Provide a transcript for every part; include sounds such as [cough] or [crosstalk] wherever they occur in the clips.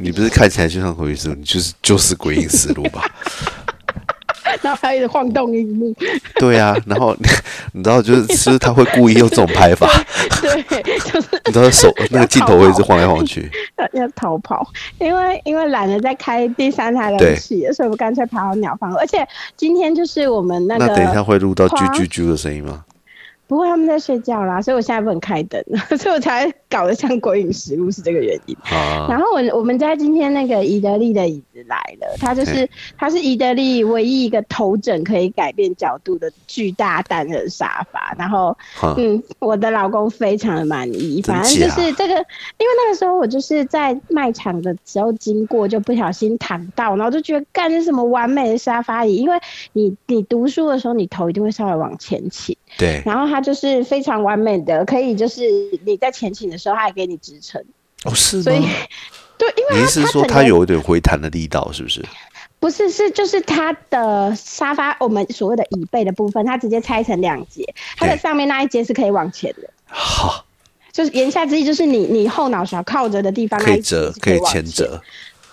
你不是看起来就像鬼影实录，你就是就是鬼影实录吧？然后还一直晃动荧幕，[laughs] 对啊，然后你知道就是其实他会故意用这种拍法，[laughs] 对，就是 [laughs] 你知道手那个镜头会一直晃来晃去。要要逃跑，因为因为懒得再开第三台冷气，所以我干脆跑到鸟房。而且今天就是我们那个，那等一下会录到啾啾啾的声音吗？不过，他们在睡觉啦，所以我现在不能开灯，[laughs] 所以我才搞得像鬼影实录是这个原因。然后我我们家今天那个伊德利的椅子来了，它就是它是伊德利唯一一个头枕可以改变角度的巨大单人沙发。然后嗯，我的老公非常的满意。反正就是这个，因为那个时候我就是在卖场的时候经过，就不小心躺到，然后就觉得干是什么完美的沙发椅，因为你你读书的时候，你头一定会稍微往前倾。对，然后它就是非常完美的，可以就是你在前倾的时候，它还给你支撑。哦，是所以，[laughs] 对，因为你是说它有一点回弹的力道，是不是？不是，是就是它的沙发，我们所谓的椅背的部分，它直接拆成两节，它的上面那一节是可以往前的。好，就是言下之意，就是你你后脑勺靠着的地方，可以折，可以前折。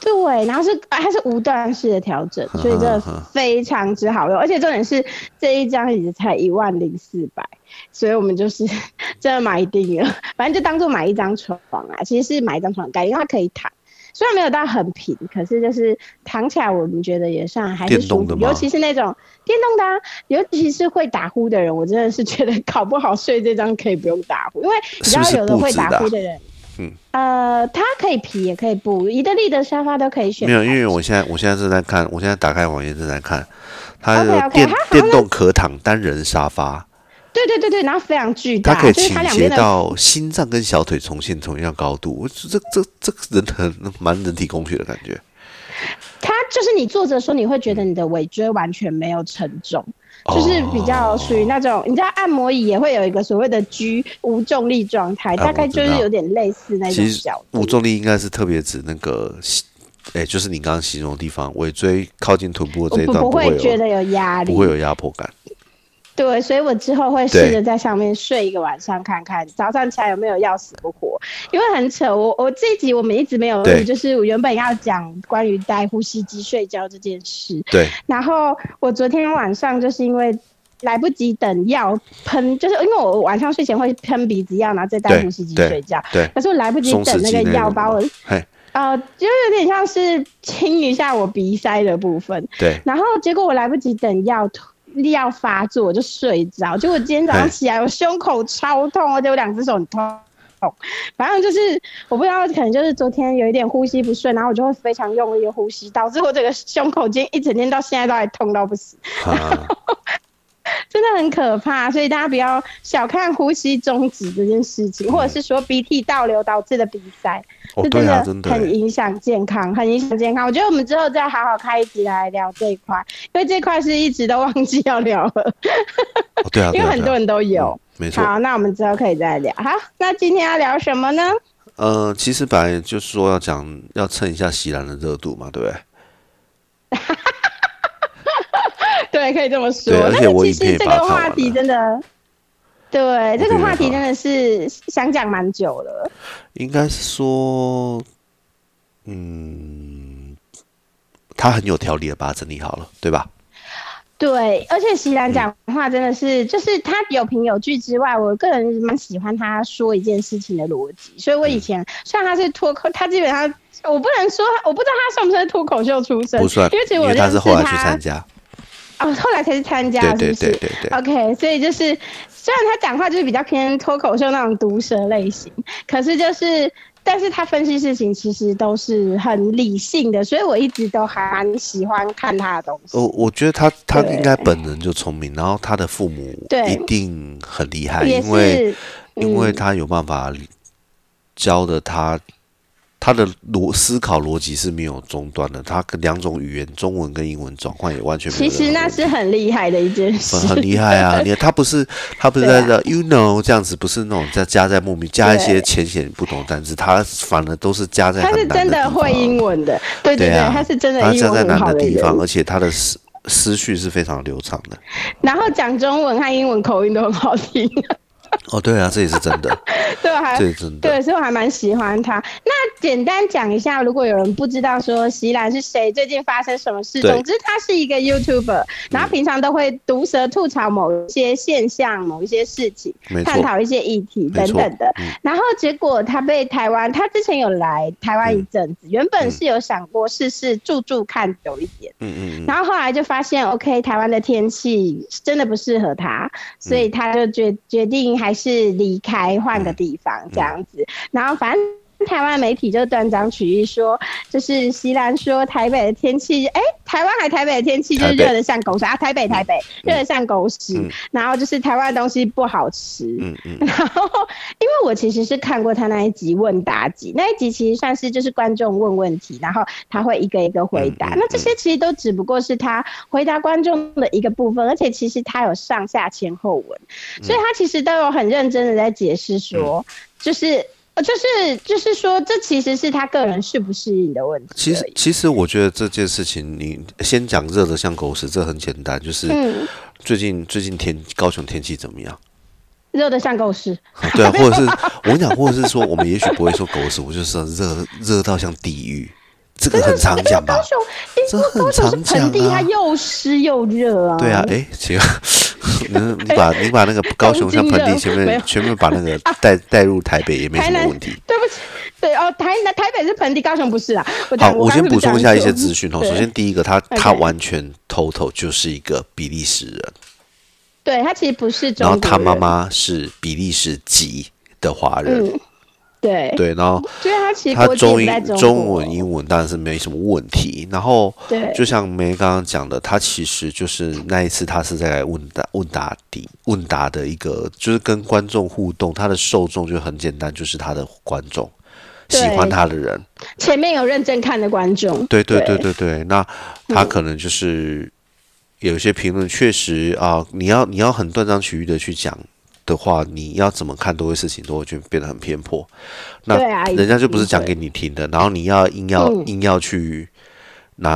对，然后是它是无段式的调整，所以真的非常之好用，而且重点是这一张椅子才一万零四百，所以我们就是 [laughs] 真的买定了，反正就当做买一张床啊，其实是买一张床盖，因为它可以躺，虽然没有到很平，可是就是躺起来我们觉得也算还是舒服，尤其是那种电动的，尤其是会打呼的人，我真的是觉得搞不好睡这张可以不用打呼，因为你知道有的会打呼的人。嗯，呃，它可以皮也可以布，意大利的沙发都可以选。没有，因为我现在我现在正在看，我现在打开网页正在看，它有电电动可躺单人沙发。对对对对，然后非常巨大，它可以倾斜到心脏跟小腿重现同样高度。我这这这人很蛮人体工学的感觉。它就是你坐着的时候，你会觉得你的尾椎完全没有沉重。就是比较属于那种，你知道按摩椅也会有一个所谓的居无重力状态，大概就是有点类似那种角度。无重力应该是特别指那个，哎，就是你刚刚形容的地方，尾椎靠近臀部这一段不会觉得有压力，不会有压迫感。对，所以我之后会试着在上面睡一个晚上，看看早上起来有没有要死不活。因为很扯，我我这集我们一直没有录，就是我原本要讲关于戴呼吸机睡觉这件事。对。然后我昨天晚上就是因为来不及等药喷，就是因为我晚上睡前会喷鼻子药，然后再戴呼吸机睡觉。对。可是我来不及等那个药把我，呃，就有点像是清一下我鼻塞的部分。对。然后结果我来不及等药。要发作我就睡着，结果今天早上起来我胸口超痛，而且我两只手很痛，反正就是我不知道，可能就是昨天有一点呼吸不顺，然后我就会非常用力的呼吸，导致我这个胸口今天一整天到现在都还痛到不死。[laughs] [laughs] 真的很可怕，所以大家不要小看呼吸终止这件事情，或者是说鼻涕倒流导致的鼻塞，这真的很影响健康，很影响健康。我觉得我们之后再好好开一集来聊这一块，因为这块是一直都忘记要聊了。[laughs] 对啊，因为很多人都有，没错。好，那我们之后可以再聊。好，那今天要聊什么呢？呃，其实本来就是说要讲，要蹭一下西兰的热度嘛，对不对？[laughs] 对，可以这么说。但是其实这个话题真的，对这个话题真的是想讲蛮久了。应该是说，嗯，他很有条理的把它整理好了，对吧？对，而且席然讲话真的是，就是他有凭有据之外，我个人蛮喜欢他说一件事情的逻辑。所以我以前虽然他是脱口，他基本上我不能说，我不知道他算不算脱口秀出身，不算，因为其实我他是后来去参加。哦，后来才是参加，对对对对对？OK，所以就是虽然他讲话就是比较偏脱口秀那种毒舌类型，可是就是，但是他分析事情其实都是很理性的，所以我一直都还蛮喜欢看他的东西。我我觉得他他应该本人就聪明，然后他的父母一定很厉害，因为因为他有办法教的他。他的逻思考逻辑是没有中断的，他两种语言，中文跟英文转换也完全。[laughs] 其实那是很厉害的一件事，很厉害啊！[laughs] 你看他不是他不是在这 you know 这样子，不是那种在加在莫名加一些浅显不同单词，他反而都是加在。他是真的会英文的，对对对，他是真的英文很好的地方，而且他的思思绪是非常流畅的。然后讲中文和英文口音都很好听。[laughs] 哦，对啊，这也是真的。[laughs] 对，还这真的。对，所以我还蛮喜欢他。那简单讲一下，如果有人不知道说席兰是谁，最近发生什么事？总之，他是一个 YouTuber，然后平常都会毒舌吐槽某一些现象、某一些事情，探讨一些议题等等的。然后结果他被台湾，他之前有来台湾一阵子，原本是有想过试试住住看久一点，嗯嗯，然后后来就发现，OK，台湾的天气真的不适合他，所以他就决决定还是离开，换个地方这样子。然后反正。台湾媒体就断章取义说，就是席兰说台北的天气，哎，台湾还台北的天气就热的像狗屎啊！台北台北热的像狗屎，然后就是台湾的东西不好吃。嗯嗯。然后，因为我其实是看过他那一集问答集，那一集其实算是就是观众问问题，然后他会一个一个回答。那这些其实都只不过是他回答观众的一个部分，而且其实他有上下前后文，所以他其实都有很认真的在解释说，就是。呃，就是就是说，这其实是他个人适不适应的问题。其实，其实我觉得这件事情，你先讲热的像狗屎，这很简单。就是最近最近天高雄天气怎么样？热的像狗屎。对啊，或者是我跟你讲，或者是说，我们也许不会说狗屎，我就是热热到像地狱。这个很常讲吧？这很常讲啊。它又湿又热啊。对啊，哎，行。[laughs] 你你把你把那个高雄像盆地前面全部把那个带 [laughs] 带入台北也没什么问题。对不起，对哦，台南台北是盆地，高雄不是啊。好，我先补充一下一些资讯哦。首先第一个，他他完全 total 就是一个比利时人。对他其实不是。然后他妈妈是比利时籍的华人。对对，然后他中英中文英文当然是没什么问题。然后，对，就像梅刚刚讲的，他其实就是那一次他是在问答问答底问答的一个，就是跟观众互动。他的受众就很简单，就是他的观众喜欢他的人。前面有认真看的观众，对对对对对。那他可能就是有些评论确实啊，你要你要很断章取义的去讲。的话，你要怎么看，都会事情都会就变得很偏颇。那人家就不是讲给你听的，然后你要硬要硬要去。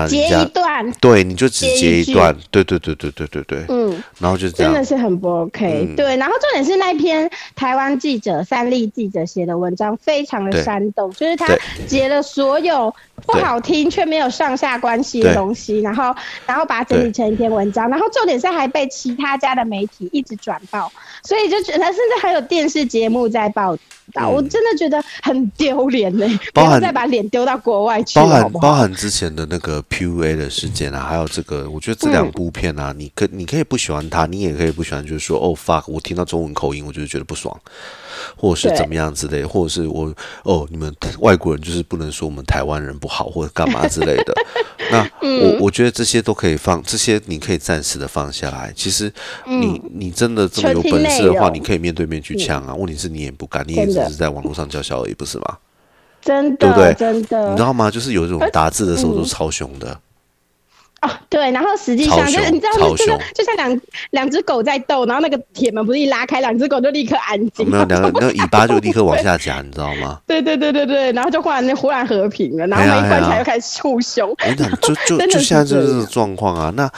截一段，对，你就只截一段，对对对对对对对，嗯，然后就这样，真的是很不 OK，对，然后重点是那篇台湾记者三立记者写的文章非常的煽动，就是他截了所有不好听却没有上下关系的东西，然后然后把它整理成一篇文章，然后重点是还被其他家的媒体一直转报，所以就觉得甚至还有电视节目在报。我真的觉得很丢脸呢，不要再把脸丢到国外去。包含包含之前的那个 PUA 的事件啊，还有这个，我觉得这两部片啊，你可你可以不喜欢他，你也可以不喜欢，就是说哦 fuck，我听到中文口音，我就觉得不爽。或者是怎么样之类，或者是我哦，你们外国人就是不能说我们台湾人不好或者干嘛之类的。[laughs] 那我我觉得这些都可以放，这些你可以暂时的放下来。其实你你真的这么有本事的话，你可以面对面去呛啊。问题是你也不敢，你也只是在网络上叫嚣而已，不是吗？真的，对不对？真的，你知道吗？就是有这种打字的时候都超凶的。哦，对，然后实际上就是你知道，就是就像两两只狗在斗，然后那个铁门不是一拉开，两只狗就立刻安静，没有两个那个尾巴就立刻往下夹，你知道吗？对对对对对，然后就忽然忽然和平了，然后一关起来又开始互凶。我讲就就 [laughs] 就现在就是状况啊。那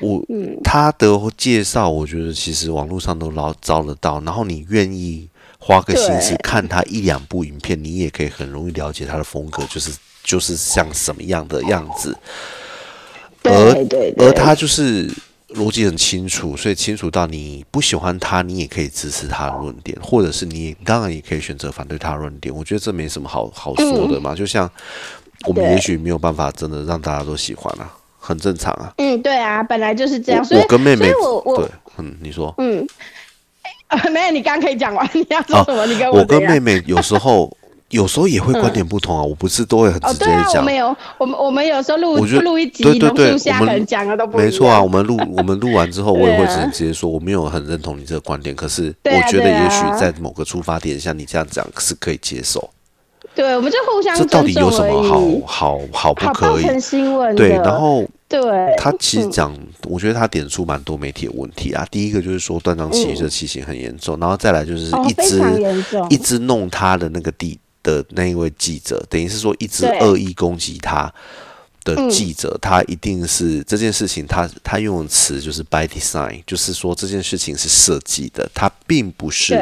我他的介绍，我觉得其实网络上都捞找得到，然后你愿意花个心思看他一两部影片，你也可以很容易了解他的风格，就是就是像什么样的样子。而而他就是逻辑很清楚，所以清楚到你不喜欢他，你也可以支持他的论点，或者是你当然也可以选择反对他的论点。我觉得这没什么好好说的嘛。就像我们也许没有办法真的让大家都喜欢啊，很正常啊。嗯，对啊，本来就是这样。我跟妹妹，我我对，嗯，你说，嗯，[laughs] 没有，你刚可以讲完，你要说什么？你跟我我跟妹妹有时候。有时候也会观点不同啊，我不是都会很直接讲。我们有，我们我们有时候录录一集，录下可能讲的都不没错啊。我们录 [laughs] 我们录完之后，我也会直接说，我没有很认同你这个观点，可是我觉得也许在某个出发点下，你这样讲是可以接受。对，我们就互相这到底有什么好好好不可以？对，然后对他其实讲，我觉得他点出蛮多媒体的问题啊。第一个就是说断章取义，这情形很严重，然后再来就是一直一直弄他的那个地。的那一位记者，等于是说一直恶意攻击他，的记者，他一定是这件事情，他他用的词就是 by design，就是说这件事情是设计的，他并不是，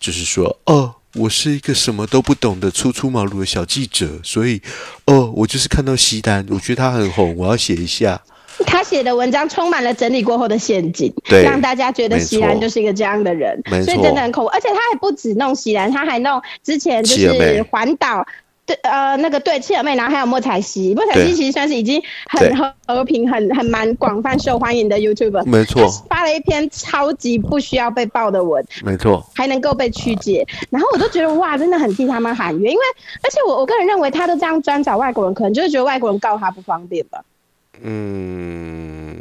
就是说，哦，我是一个什么都不懂的初出茅庐的小记者，所以，哦，我就是看到西单，我觉得他很红，我要写一下。他写的文章充满了整理过后的陷阱，让大家觉得席兰就是一个这样的人，所以真的很恐怖。而且他还不止弄席兰，他还弄之前就是环岛。对，呃，那个对，切尔妹，然后还有莫彩希，莫彩希其实算是已经很和平、很很蛮广泛受欢迎的 YouTuber，没错，发了一篇超级不需要被爆的文，没错，还能够被曲解，然后我都觉得哇，真的很替他们喊冤，因为而且我我个人认为他都这样专找外国人，可能就是觉得外国人告他不方便吧。嗯，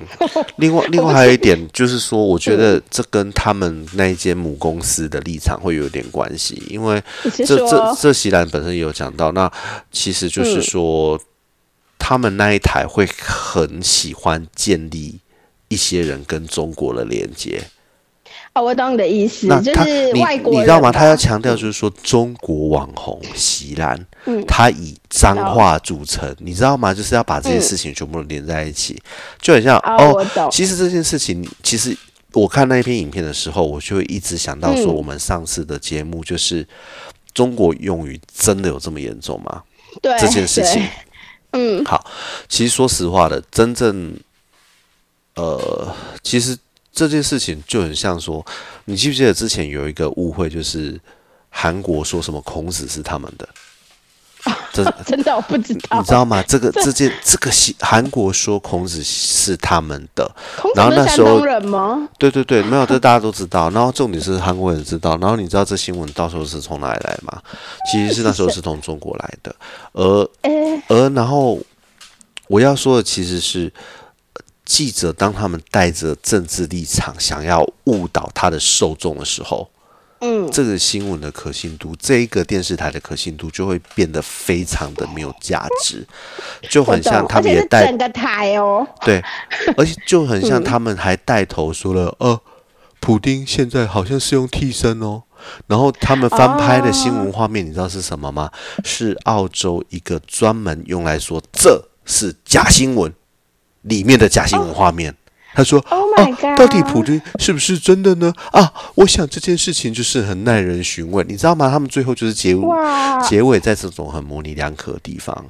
另外另外还有一点就是说，我觉得这跟他们那一间母公司的立场会有点关系，因为这这这席兰本身也有讲到，那其实就是说，他们那一台会很喜欢建立一些人跟中国的连接。哦，我懂你的意思，就是外国，你知道吗？他要强调就是说，中国网红席兰，嗯，他以脏话著称，你知道吗？就是要把这些事情全部连在一起，就很像哦。其实这件事情，其实我看那一篇影片的时候，我就会一直想到说，我们上次的节目就是中国用语真的有这么严重吗？对这件事情，嗯，好，其实说实话的，真正，呃，其实。这件事情就很像说，你记不记得之前有一个误会，就是韩国说什么孔子是他们的，[laughs] 这真的我不知道，你知道吗？这个这件这个韩国说孔子是他们的，然后那时候人吗？对对对，没有，这大家都知道。然后重点是韩国人知道，然后你知道这新闻到时候是从哪里来吗？其实是那时候是从中国来的，而 [laughs] 而然后我要说的其实是。记者当他们带着政治立场想要误导他的受众的时候，嗯，这个新闻的可信度，这一个电视台的可信度就会变得非常的没有价值，就很像他们也带整个台哦，对，[laughs] 而且就很像他们还带头说了，呃，普丁现在好像是用替身哦，然后他们翻拍的新闻画面，你知道是什么吗？是澳洲一个专门用来说这是假新闻。里面的假新闻画面，他说：“哦，到底普京是不是真的呢？啊，我想这件事情就是很耐人寻味，你知道吗？他们最后就是结尾，结尾在这种很模棱两可的地方。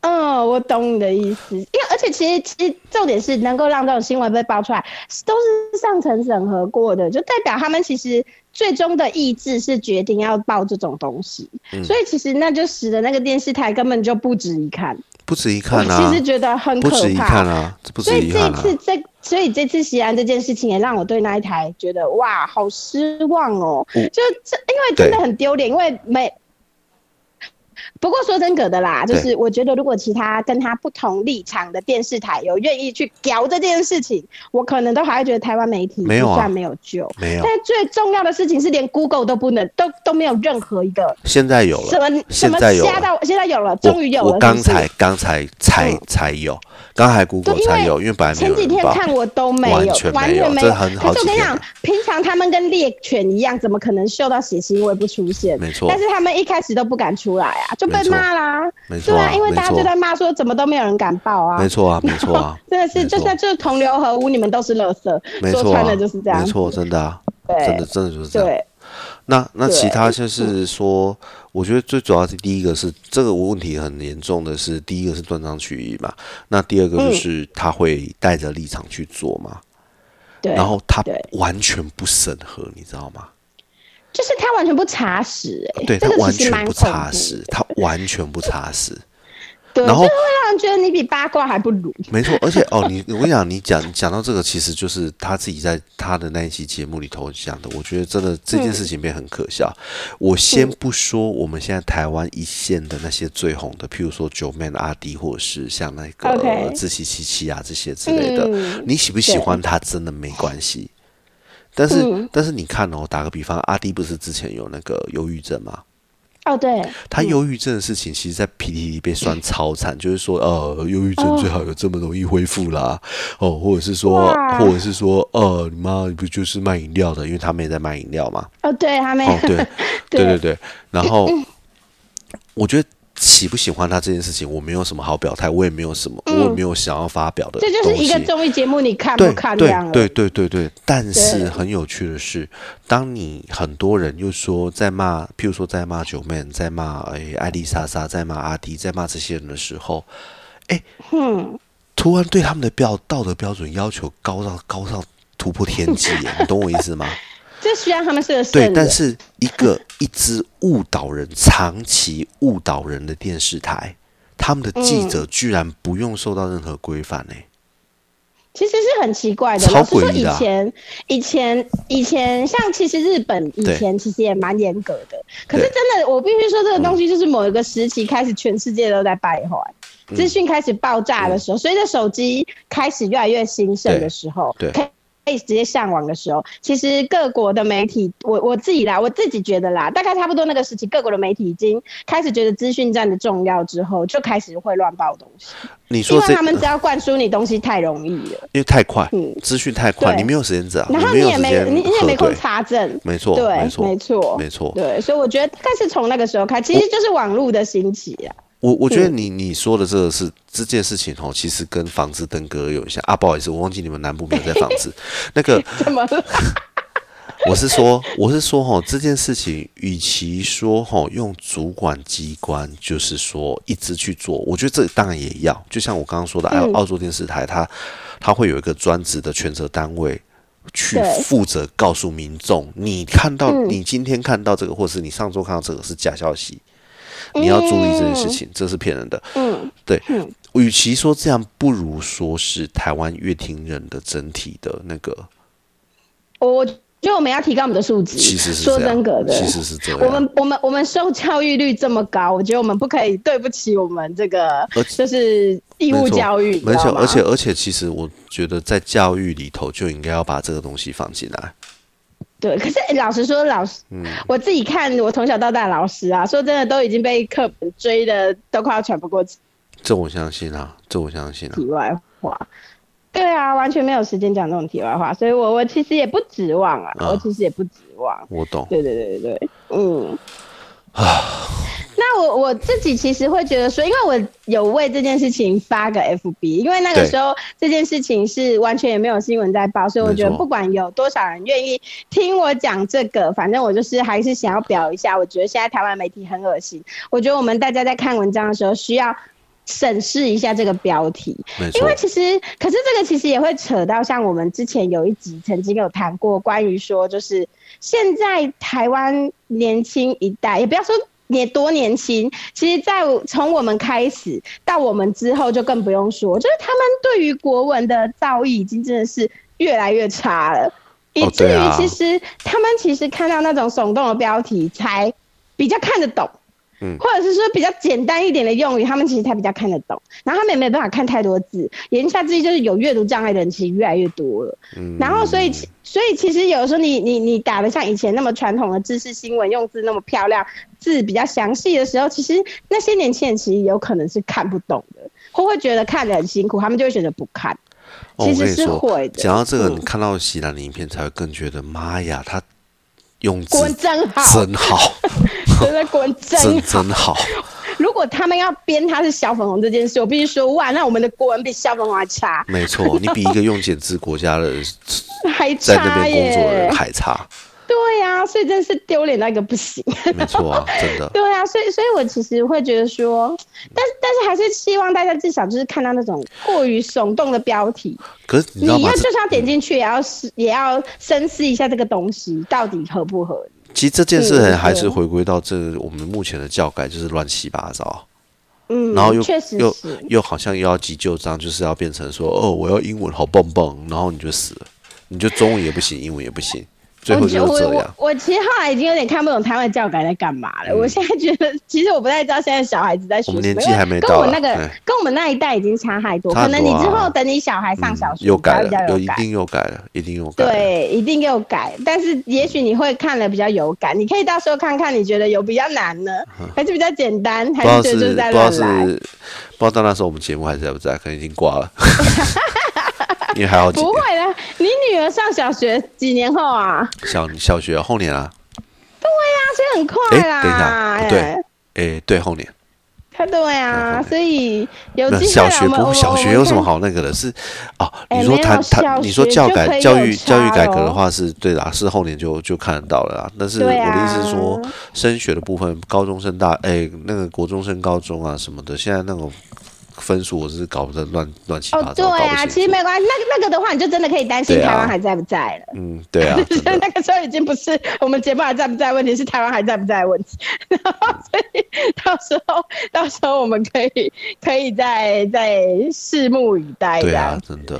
嗯，我懂你的意思，因为而且其实其实重点是能够让这种新闻被爆出来，都是上层审核过的，就代表他们其实最终的意志是决定要报这种东西，所以其实那就使得那个电视台根本就不值一看。”不值一看啊！其实觉得很可怕。不值一看啊！所以这次这，所以这次西安这件事情也让我对那一台觉得哇，好失望哦！就这，因为真的很丢脸，因为没。不过说真格的啦，就是我觉得如果其他跟他不同立场的电视台有愿意去聊这件事情，我可能都还会觉得台湾媒体没有算没有救。没有。但最重要的事情是，连 Google 都不能，都都没有任何一个。现在有了。什么？现在有。吓到！现在有了，终于有了。我刚才刚才才才有，刚才 Google 才有，因为本来前几天看我都没有，完全没有，这很好。就我跟你讲，平常他们跟猎犬一样，怎么可能嗅到血腥味不出现？没错。但是他们一开始都不敢出来啊，就被骂啦。没错啊，因为大家就在骂说，怎么都没有人敢报啊。没错啊，[laughs] 没错啊，真的是，就算就是同流合污，你们都是垃圾。说穿了就是这样。没错，真的啊，真的真的就是这样。对。那那其他就是说，我觉得最主要是第一个是这个问题很严重的是，第一个是断章取义嘛。那第二个就是他会带着立场去做嘛。对。然后他完全不审核，你知道吗？就是他完全不查实，哎，对他完全不查实，他完全不查实，然后就会让人觉得你比八卦还不如。[laughs] 没错，而且哦，你 [laughs] 我跟你讲，你讲讲到这个，其实就是他自己在他的那一期节目里头讲的。我觉得真的这件事情变很可笑。我先不说我们现在台湾一线的那些最红的，譬如说九 man 阿迪，或者是像那个自欺欺欺啊这些之类的，你喜不喜欢他真的没关系。但是，但是你看哦，打个比方，阿弟不是之前有那个忧郁症吗？哦，对，他忧郁症的事情，其实，在 PTT 被酸超惨，就是说，呃，忧郁症最好有这么容易恢复啦，哦，或者是说，或者是说，呃，你妈不就是卖饮料的？因为他们也在卖饮料嘛。哦，对，他没。哦，对，[laughs] 对对对。然后，我觉得喜不喜欢他这件事情，我没有什么好表态，我也没有什么，我也没有想要发表的。这就是一个综艺节目，你看不看对对对对对。但是很有趣的是，当你很多人又说在骂，譬如说在骂九妹，在骂哎艾丽莎莎，在骂阿迪，在骂这些人的时候，哎，嗯，突然对他们的标道德标准要求高到高到突破天际，你懂我意思吗？这虽然他们是个对，但是一个一支误导人、长期误导人的电视台，他们的记者居然不用受到任何规范呢？其实是很奇怪的。老实说，以前、以前、以前，像其实日本以前其实也蛮严格的。可是真的，我必须说，这个东西就是某一个时期开始，全世界都在败坏，资讯开始爆炸的时候，随着手机开始越来越兴盛的时候，对。可以直接上网的时候，其实各国的媒体，我我自己啦，我自己觉得啦，大概差不多那个时期，各国的媒体已经开始觉得资讯站的重要之后，就开始会乱报东西。你说，因为他们只要灌输你东西太容易了，因为太快，嗯，资讯太快，你没有时间找，然后你也没你你也没空查证，没错，对，没错，没错，没错，对，所以我觉得但是从那个时候开，其实就是网络的兴起啊。我我觉得你你说的这个是这件事情哦，其实跟房子登革有一些啊，不好意思，我忘记你们南部没有在房子 [laughs] 那个。[laughs] 怎么了？[laughs] 我是说，我是说哈，这件事情与其说哈用主管机关，就是说一直去做，我觉得这当然也要，就像我刚刚说的，澳澳洲电视台，它它会有一个专职的权责单位去负责告诉民众，你看到你今天看到这个，或是你上周看到这个是假消息。你要注意这件事情，这是骗人的。嗯，对。与其说这样，不如说是台湾乐听人的整体的那个。我觉得我们要提高我们的素质。其实是说真格的，其实是这样。我们我们我们受教育率这么高，我觉得我们不可以对不起我们这个，就是义务教育。没错，而且而且，其实我觉得在教育里头就应该要把这个东西放进来。对，可是老实说，老师，我自己看我从小到大老师啊，说真的都已经被课本追的都快要喘不过气。这我相信啊，这我相信啊。题外话，对啊，完全没有时间讲这种题外话，所以我我其实也不指望啊，我其实也不指望。我懂。对对对对对，嗯。啊。那我我自己其实会觉得说，因为我有为这件事情发个 FB，因为那个时候这件事情是完全也没有新闻在报，所以我觉得不管有多少人愿意听我讲这个，反正我就是还是想要表一下，我觉得现在台湾媒体很恶心。我觉得我们大家在看文章的时候需要审视一下这个标题，因为其实可是这个其实也会扯到像我们之前有一集曾经有谈过关于说，就是现在台湾年轻一代，也不要说。也多年轻，其实，在从我们开始到我们之后，就更不用说，就是他们对于国文的造诣已经真的是越来越差了，以至于其实他们其实看到那种耸动的标题才比较看得懂。或者是说比较简单一点的用语，他们其实才比较看得懂，然后他们也没办法看太多字，言下之意就是有阅读障碍的人其实越来越多了。嗯，然后所以所以其实有的时候你你你打的像以前那么传统的知识新闻，用字那么漂亮，字比较详细的时候，其实那些年轻人其实有可能是看不懂的，或会觉得看得很辛苦，他们就会选择不看。其实是会的。讲到这个，你看到喜兰的影片才会更觉得妈呀，他。用字真好，真好，[laughs] 真的滚真真好。如果他们要编他是小粉红这件事，我必须说哇，那我们的国文比小粉红还差。没错，你比一个用简字国家的 [laughs] 还在那边工作的人还差。对呀，所以真是丢脸到一个不行。没错啊，[laughs] 真的。对啊，所以所以我其实会觉得说，但但是还是希望大家至少就是看到那种过于耸动的标题。可是你要就算要点进去，也要是也要深思一下这个东西到底合不合理。其实这件事情还是回归到这我们目前的教改就是乱七八糟。嗯，然后又又又好像又要急救章，就是要变成说哦，我要英文好棒棒，然后你就死了，你就中文也不行，英文也不行。我我我我其实后来已经有点看不懂台湾教改在干嘛了。我现在觉得，其实我不太知道现在小孩子在学什么。年纪还没到，跟我那个跟我们那一代已经差太多。可能你之后等你小孩上小学，又改了，有一定又改了，一定又改。对，一定又改。但是也许你会看了比较有感，你可以到时候看看，你觉得有比较难呢，还是比较简单？还是就是在乱来？不知道到那时候我们节目还在不在？可能已经挂了。[laughs] 你还好？不会的，你女儿上小学几年后啊？小小学后年啊？对呀，所以很快啦。等一下，对，哎，对，后年。他对啊，所以有小学不小学有什么好那个的？是哦，你说他他你说教改教育教育改革的话是对的，是后年就就看得到了啊。但是我的意思是说，升学的部分，高中升大哎，那个国中升高中啊什么的，现在那种。分数我是搞得乱乱七八糟。哦，对啊，其实没关系。那那个的话，你就真的可以担心台湾还在不在了。嗯，对啊。[laughs] 那个时候已经不是我们节目还在不在问题，是台湾还在不在问题。然后所以到时候到时候我们可以可以再再拭目以待。对啊，真的。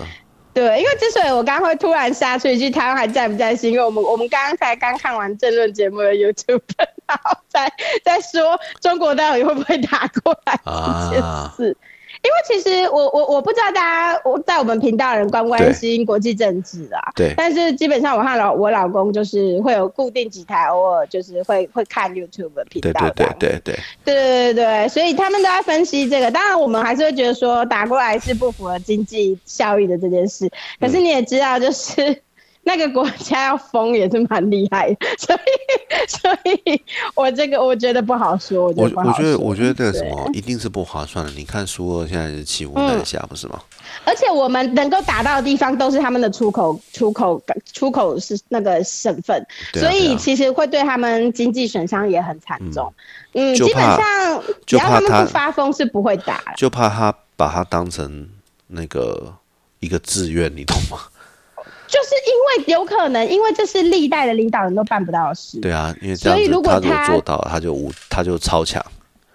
对，因为之所以我刚刚会突然杀出一句台湾还在不在，是因为我们我们刚刚才刚看完政论节目的 YouTube，然后在在说中国到底会不会打过来这件事。因为其实我我我不知道大家我在我们频道人关不关心国际政治啊？对。但是基本上我和老我老公就是会有固定几台，偶尔就是会会看 YouTube 频道。对对对对对。对对对对，所以他们都在分析这个。当然我们还是会觉得说打过来是不符合经济效益的这件事。可是你也知道，就是。那个国家要封也是蛮厉害，所以所以我这个我觉得不好说。我我觉得我觉得这个什么一定是不划算的。你看苏俄现在是气无难下，不是吗？[laughs] 而且我们能够打到的地方都是他们的出口出口出口是那个省份，所以其实会对他们经济损伤也很惨重。嗯，基本上只要他们不发疯是不会打，就怕他把它当成那个一个志愿，你懂吗？就是因为有可能，因为这是历代的领导人都办不到的事。对啊，因为所以如果他做到，他就无他就超强。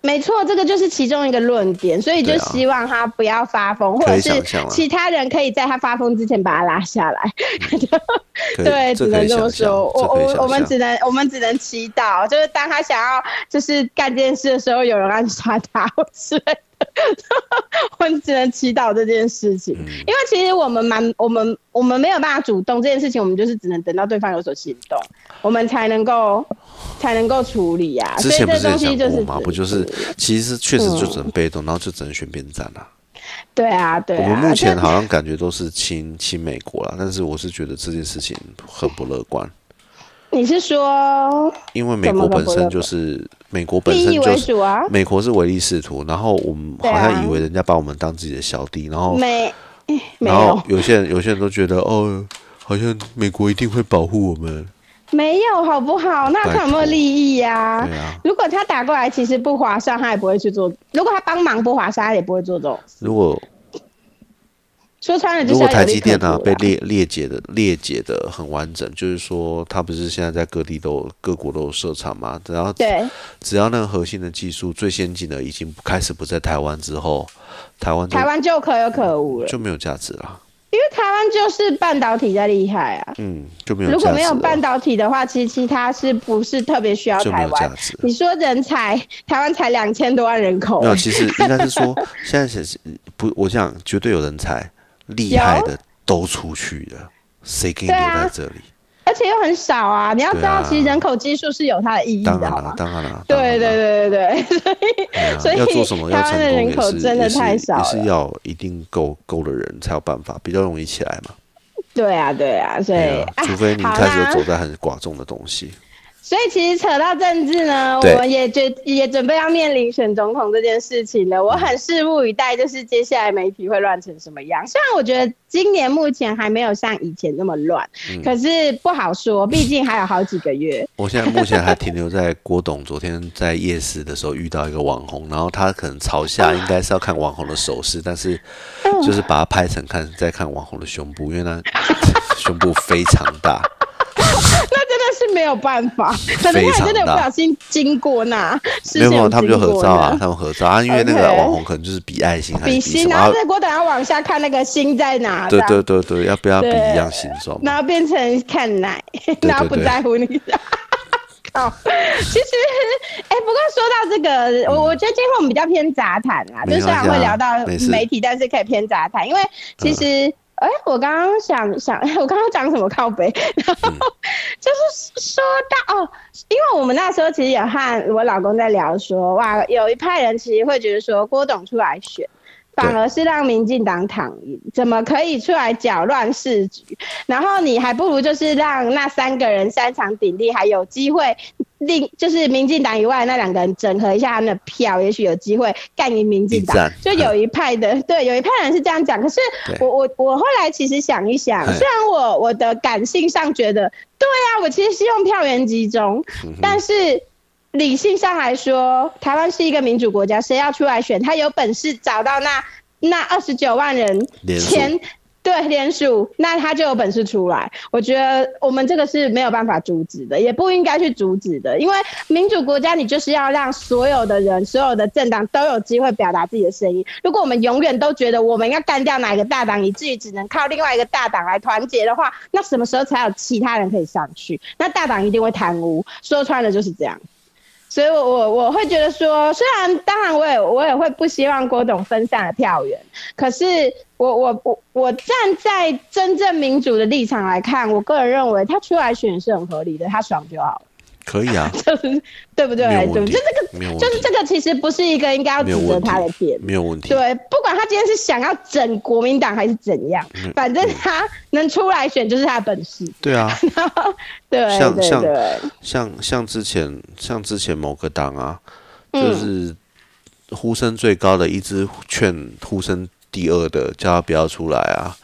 没错，这个就是其中一个论点，所以就希望他不要发疯，或者是其他人可以在他发疯之前把他拉下来。[laughs] 对，只能这么说。我我我们只能我们只能祈祷，就是当他想要就是干这件事的时候，有人暗杀他，或是。[laughs] 我只能祈祷这件事情，因为其实我们蛮我们我们没有办法主动这件事情，我们就是只能等到对方有所行动，我们才能够才能够处理呀。之前不是讲过吗？不就是其实确实就只能被动，然后就只能选边站了。对啊，对。我们目前好像感觉都是亲亲美国了，但是我是觉得这件事情很不乐观。你是说，因为美国本身就是美国本身就是美国是唯利是图，然后我们好像以为人家把我们当自己的小弟，然后没，然后有。些人有些人都觉得哦，好像美国一定会保护我们，没有好不好？那他有没有利益呀？如果他打过来其实不划算，他也不会去做；如果他帮忙不划算，他也不会做这种。如果说穿了，如果台积电呢被裂裂解的裂解的很完整，就是说它不是现在在各地都各国都有设厂嘛？只要对，只要那个核心的技术最先进的已经开始不在台湾之后，台湾台湾就可有可无了，就没有价值了。因为台湾就是半导体在厉害啊，嗯，就没有。如果没有半导体的话，其实其他是不是特别需要台湾？你说人才，台湾才两千多万人口，没有，其实应该是说现在是不，我想绝对有人才。厉害的都出去了，谁给你留在这里？而且又很少啊！你要知道，其实人口基数是有它的意义的，当然了，当然了。对对对对对，所以所以要做什么要成功人口真的太少，也是要一定够够的人才有办法，比较容易起来嘛。对啊，对啊，所以除非你开始走在很寡众的东西。所以其实扯到政治呢，我们也觉也准备要面临选总统这件事情了。我很拭目以待，就是接下来媒体会乱成什么样。虽然我觉得今年目前还没有像以前那么乱，可是不好说，毕竟还有好几个月。我现在目前还停留在郭董昨天在夜市的时候遇到一个网红，然后他可能朝下，应该是要看网红的手势，但是就是把它拍成看在看网红的胸部，因为他 [laughs] 胸部非常大。是没有办法，[laughs] 可能他真的不小心经过那，没有，他们就合照啊，他们合照。啊，因为那个网红可能就是比爱心，比心，然后在郭等下往下看那个心在哪，对对对对，要不要比一样形状？然后变成看奶，然后不在乎你。[laughs] 哦，其实，哎，不过说到这个，我我觉得今天我们比较偏杂谈啊，就虽然会聊到媒体，但是可以偏杂谈，因为其实。哎，我刚刚想想，[laughs] 我刚刚讲什么靠背？然后就是说到哦，因为我们那时候其实也和我老公在聊，说哇，有一派人其实会觉得说郭董出来选，反而是让民进党躺赢，怎么可以出来搅乱市局？然后你还不如就是让那三个人三场鼎立，还有机会另就是民进党以外那两个人整合一下他们的票，也许有机会干赢民进党。就有一派的对，有一派人是这样讲。可是我我我后来其实想一想，虽然我我的感性上觉得对啊，我其实是用票源集中，但是。理性上来说，台湾是一个民主国家，谁要出来选，他有本事找到那那二十九万人前对联署，那他就有本事出来。我觉得我们这个是没有办法阻止的，也不应该去阻止的，因为民主国家你就是要让所有的人、所有的政党都有机会表达自己的声音。如果我们永远都觉得我们要干掉哪一个大党，以至于只能靠另外一个大党来团结的话，那什么时候才有其他人可以上去？那大党一定会贪污，说穿了就是这样。所以，我我我会觉得说，虽然当然我也我也会不希望郭董分散了票源，可是我我我我站在真正民主的立场来看，我个人认为他出来选是很合理的，他爽就好了。可以啊，[laughs] 就是对不对？对，就这个，就是这个，其实不是一个应该要指责他的点，没有问题。对，不管他今天是想要整国民党还是怎样，反正他能出来选就是他的本事。对啊，[laughs] 对，像像像像之前像之前某个党啊，就是呼声最高的一支劝呼声第二的，叫他不要出来啊，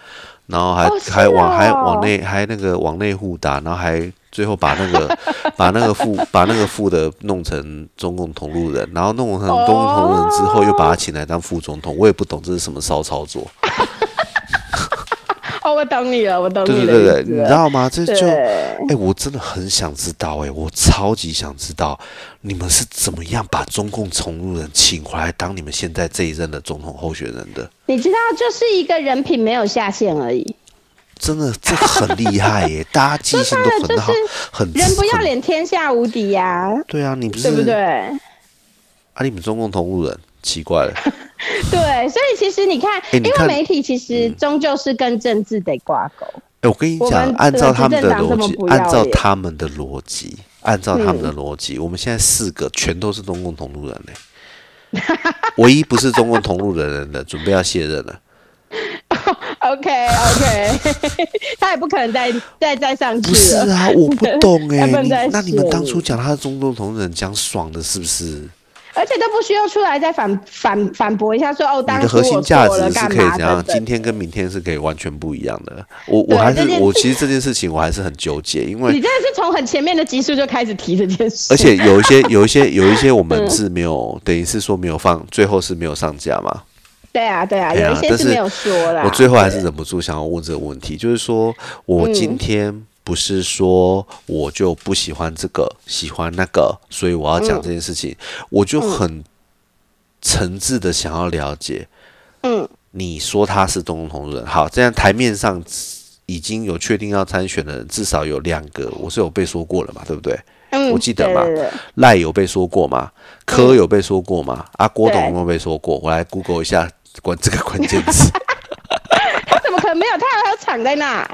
然后还还往还往内还那个往内互打，然后还。最后把那个 [laughs] 把那个副把那个副的弄成中共同路人，然后弄成中共同路人之后，又把他请来当副总统，我也不懂这是什么骚操作。[laughs] 哦，我懂你了，我懂你了。对对对对，你知道吗？这就哎，我真的很想知道，哎，我超级想知道你们是怎么样把中共同路人请回来当你们现在这一任的总统候选人的？你知道，就是一个人品没有下限而已。真的，这很厉害耶！大家记性都很好，很人不要脸，天下无敌呀！对啊，你不是对不对？啊，你们中共同路人，奇怪了。[laughs] 对，所以其实你看，因为媒体其实终究是跟政治得挂钩。哎，我跟你讲，按照他们的逻辑，按照他们的逻辑，按照他们的逻辑，我们现在四个全都是中共同路人嘞。唯一不是中共同路人人的，准备要卸任了。[laughs] OK OK，[laughs] 他也不可能再再再上去。不是啊，我不懂 [laughs] 哎。那你们当初讲他是中东同仁，讲爽的是不是？而且都不需要出来再反反反驳一下，说哦，你的核心价值是可以怎样？今天跟明天是可以完全不一样的。我我还是我其实这件事情我还是很纠结，因为你真的是从很前面的集数就开始提这件事。而且有一些有一些有一些我们是没有，等于是说没有放，最后是没有上架嘛。对啊，对啊，有一些是没有说啦。我最后还是忍不住想要问这个问题，就是说我今天不是说我就不喜欢这个，喜欢那个，所以我要讲这件事情，我就很诚挚的想要了解。嗯，你说他是东东同人，好，这样台面上已经有确定要参选的人，至少有两个，我是有被说过了嘛，对不对？嗯，我记得嘛，赖有被说过嘛，柯有被说过嘛，阿郭董有没有被说过？我来 Google 一下。关这个关键词，他怎么可能没有？他还有藏在那。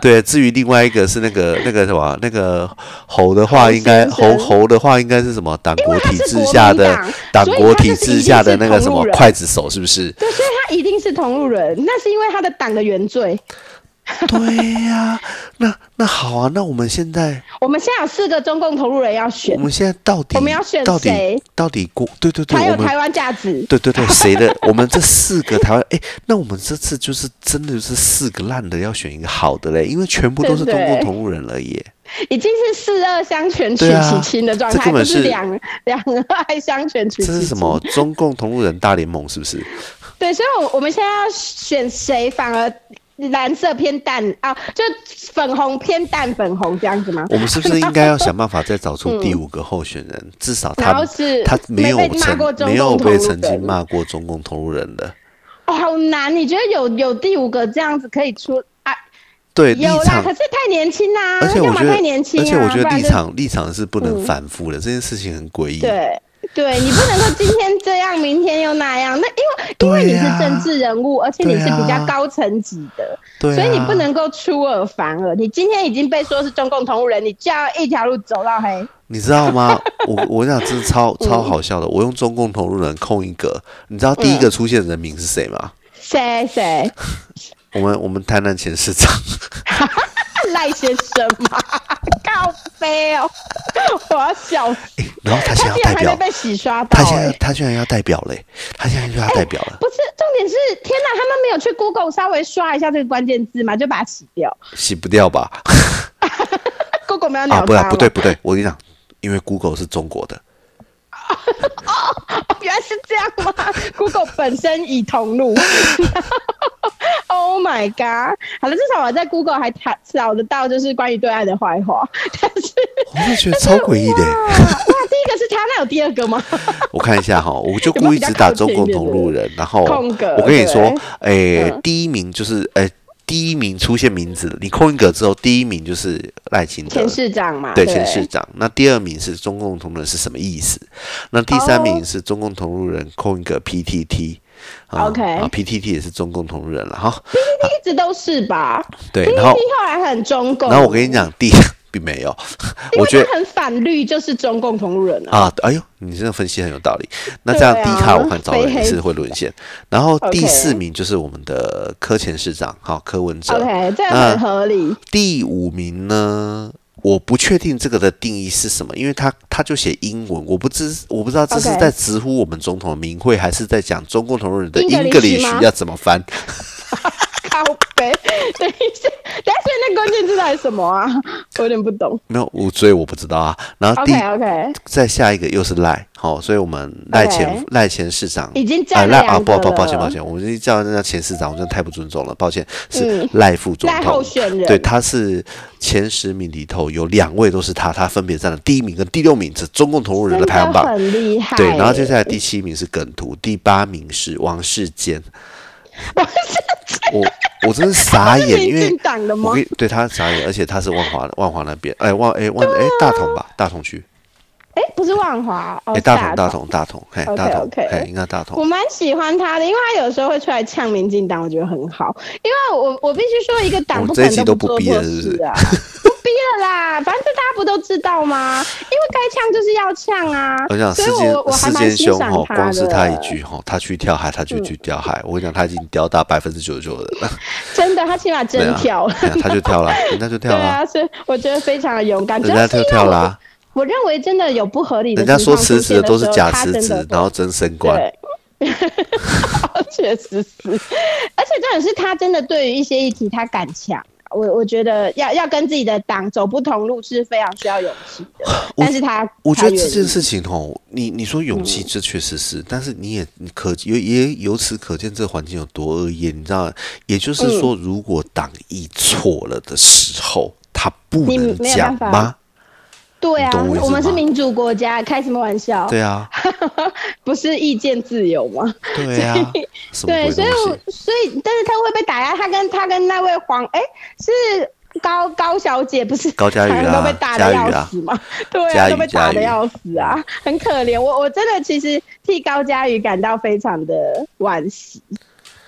对，至于另外一个是那个那个什么那个猴的话，应该猴猴的话应该是什么？党国体制下的党国体制下的那个什么刽子手，是不是？对，所以他一定是同路人。那是因为他的党的原罪。[laughs] 对呀，那那好啊，那我们现在我们现在有四个中共投入人要选，我们现在到底我们要选谁？到底过对对对，还有台湾价值，对对对，谁的？[laughs] 我们这四个台湾，哎，那我们这次就是真的就是四个烂的，要选一个好的嘞，因为全部都是中共投入人了耶，已经是四二相权取其轻的状态，不是两两二相权取。这是什么？中共同路人大联盟是不是？对，所以，我我们现在要选谁，反而。蓝色偏淡啊，就粉红偏淡粉红这样子吗？我们是不是应该要想办法再找出 [laughs] 第五个候选人？至少他他没有曾没有被曾经骂过中共同路人的。哦，好难！你觉得有有第五个这样子可以出啊？对，有啦，可是太年轻啦，而且我觉得太年轻，而且我觉得立场立场是不能反复的，这件事情很诡异。对。[laughs] 对你不能够今天这样，明天又那样。那因为因为你是政治人物，而且你是比较高层级的，所以你不能够出尔反尔。你今天已经被说是中共同路人，你就要一条路走到黑。你知道吗？[laughs] 我我想真的超超好笑的。我用中共同路人空一格，你知道第一个出现人名是谁吗？谁谁？[laughs] 我们我们台南前市长。赖先生吗？[laughs] 靠飞哦！我要笑死。然后他现在代表被洗刷到，他现在他居然要代表嘞！他现在就要代表了。不是重点是，天哪！他们没有去 Google 稍微刷一下这个关键字嘛？就把它洗掉？洗不掉吧？[laughs] Google 没有鸟啊？不不对不对，我跟你讲，因为 Google 是中国的。[laughs] 是这样吗？Google 本身已同路。[laughs] Oh my god！好了，至少我在 Google 还查找得到，就是关于对爱的坏话。但是我是觉得超诡异的。哇，第一个是他，那有第二个吗？[laughs] 我看一下哈，我就故意只打中共同路人，然后我跟你说，哎，第一名就是哎。第一名出现名字，你空一格之后，第一名就是赖清德前市长嘛？对，前市长。那第二名是中共同路人是什么意思？那第三名是中共同路人空一个 PTT。OK，啊，PTT 也是中共同路人了哈。PTT 一直都是吧？对，然后后来很中共。然后我跟你讲，第。并没有，我觉得很反绿，就是中共同路人啊！哎呦，你这个分析很有道理。那这样低卡我看早晚也是会沦陷。[laughs] 然后第四名就是我们的柯前市长，好柯文哲，OK，这很合理。第五名呢，我不确定这个的定义是什么，因为他他就写英文，我不知我不知道这是在直呼我们总统的名讳，还是在讲中共同路人的英格里需要怎么翻。靠背，[laughs] 等一下，但是那关键字是什么啊？[laughs] 我有点不懂。没有，我所以我不知道啊。然后第 OK，再下一个又是赖，好，所以我们赖前赖前市长已经叫赖啊，不不，抱歉抱歉，我们叫人家前市长，我真的太不尊重了，抱歉，是赖副总统，赖候选人，对，他是前十名里头有两位都是他，他分别占了第一名跟第六名，这中共同路人的排行榜，很厉害。对，然后接下来第七名是耿图，第八名是王世坚。[laughs] 我我真是傻 [laughs] 眼，因为我对他傻眼，而且他是万华万华那边，哎万哎万哎大同吧，大同区，哎不是万华，哎大同大同大同，嘿大同，嘿应该大同。我蛮喜欢他的，因为他有时候会出来呛民进党，我觉得很好。因为我我必须说，一个党不可能都不做错事啊。[laughs] 逼了啦，反正大家不都知道吗？因为该呛就是要呛啊。我讲世间世间凶吼，光是他一句吼，他去跳海，他就去跳海。我跟你讲，他已经钓到百分之九十九的人了。真的，他起码真跳了，他就 [laughs] 跳了，人家就跳了。对啊，所以我觉得非常的勇敢。人家就跳了。我认为真的有不合理的。人家说辞职的都是假辞职，然后真升官。[laughs] 确实是，而且重点是他真的对于一些议题他敢抢。我我觉得要要跟自己的党走不同路是非常需要勇气的，但是他我觉得这件事情哦，你你说勇气这确实是，但是你也可也也由此可见这个环境有多恶劣，你知道？也就是说，如果党意错了的时候，他不能讲吗？对啊，我们是民主国家，开什么玩笑？对啊，[laughs] 不是意见自由吗？对啊，对，所以所以，但是他会被打压。他跟他跟那位黄，哎，是高高小姐，不是高佳宇啊，都被打的要死嘛？对啊，都被打的要死啊，很可怜。我我真的其实替高佳宇感到非常的惋惜。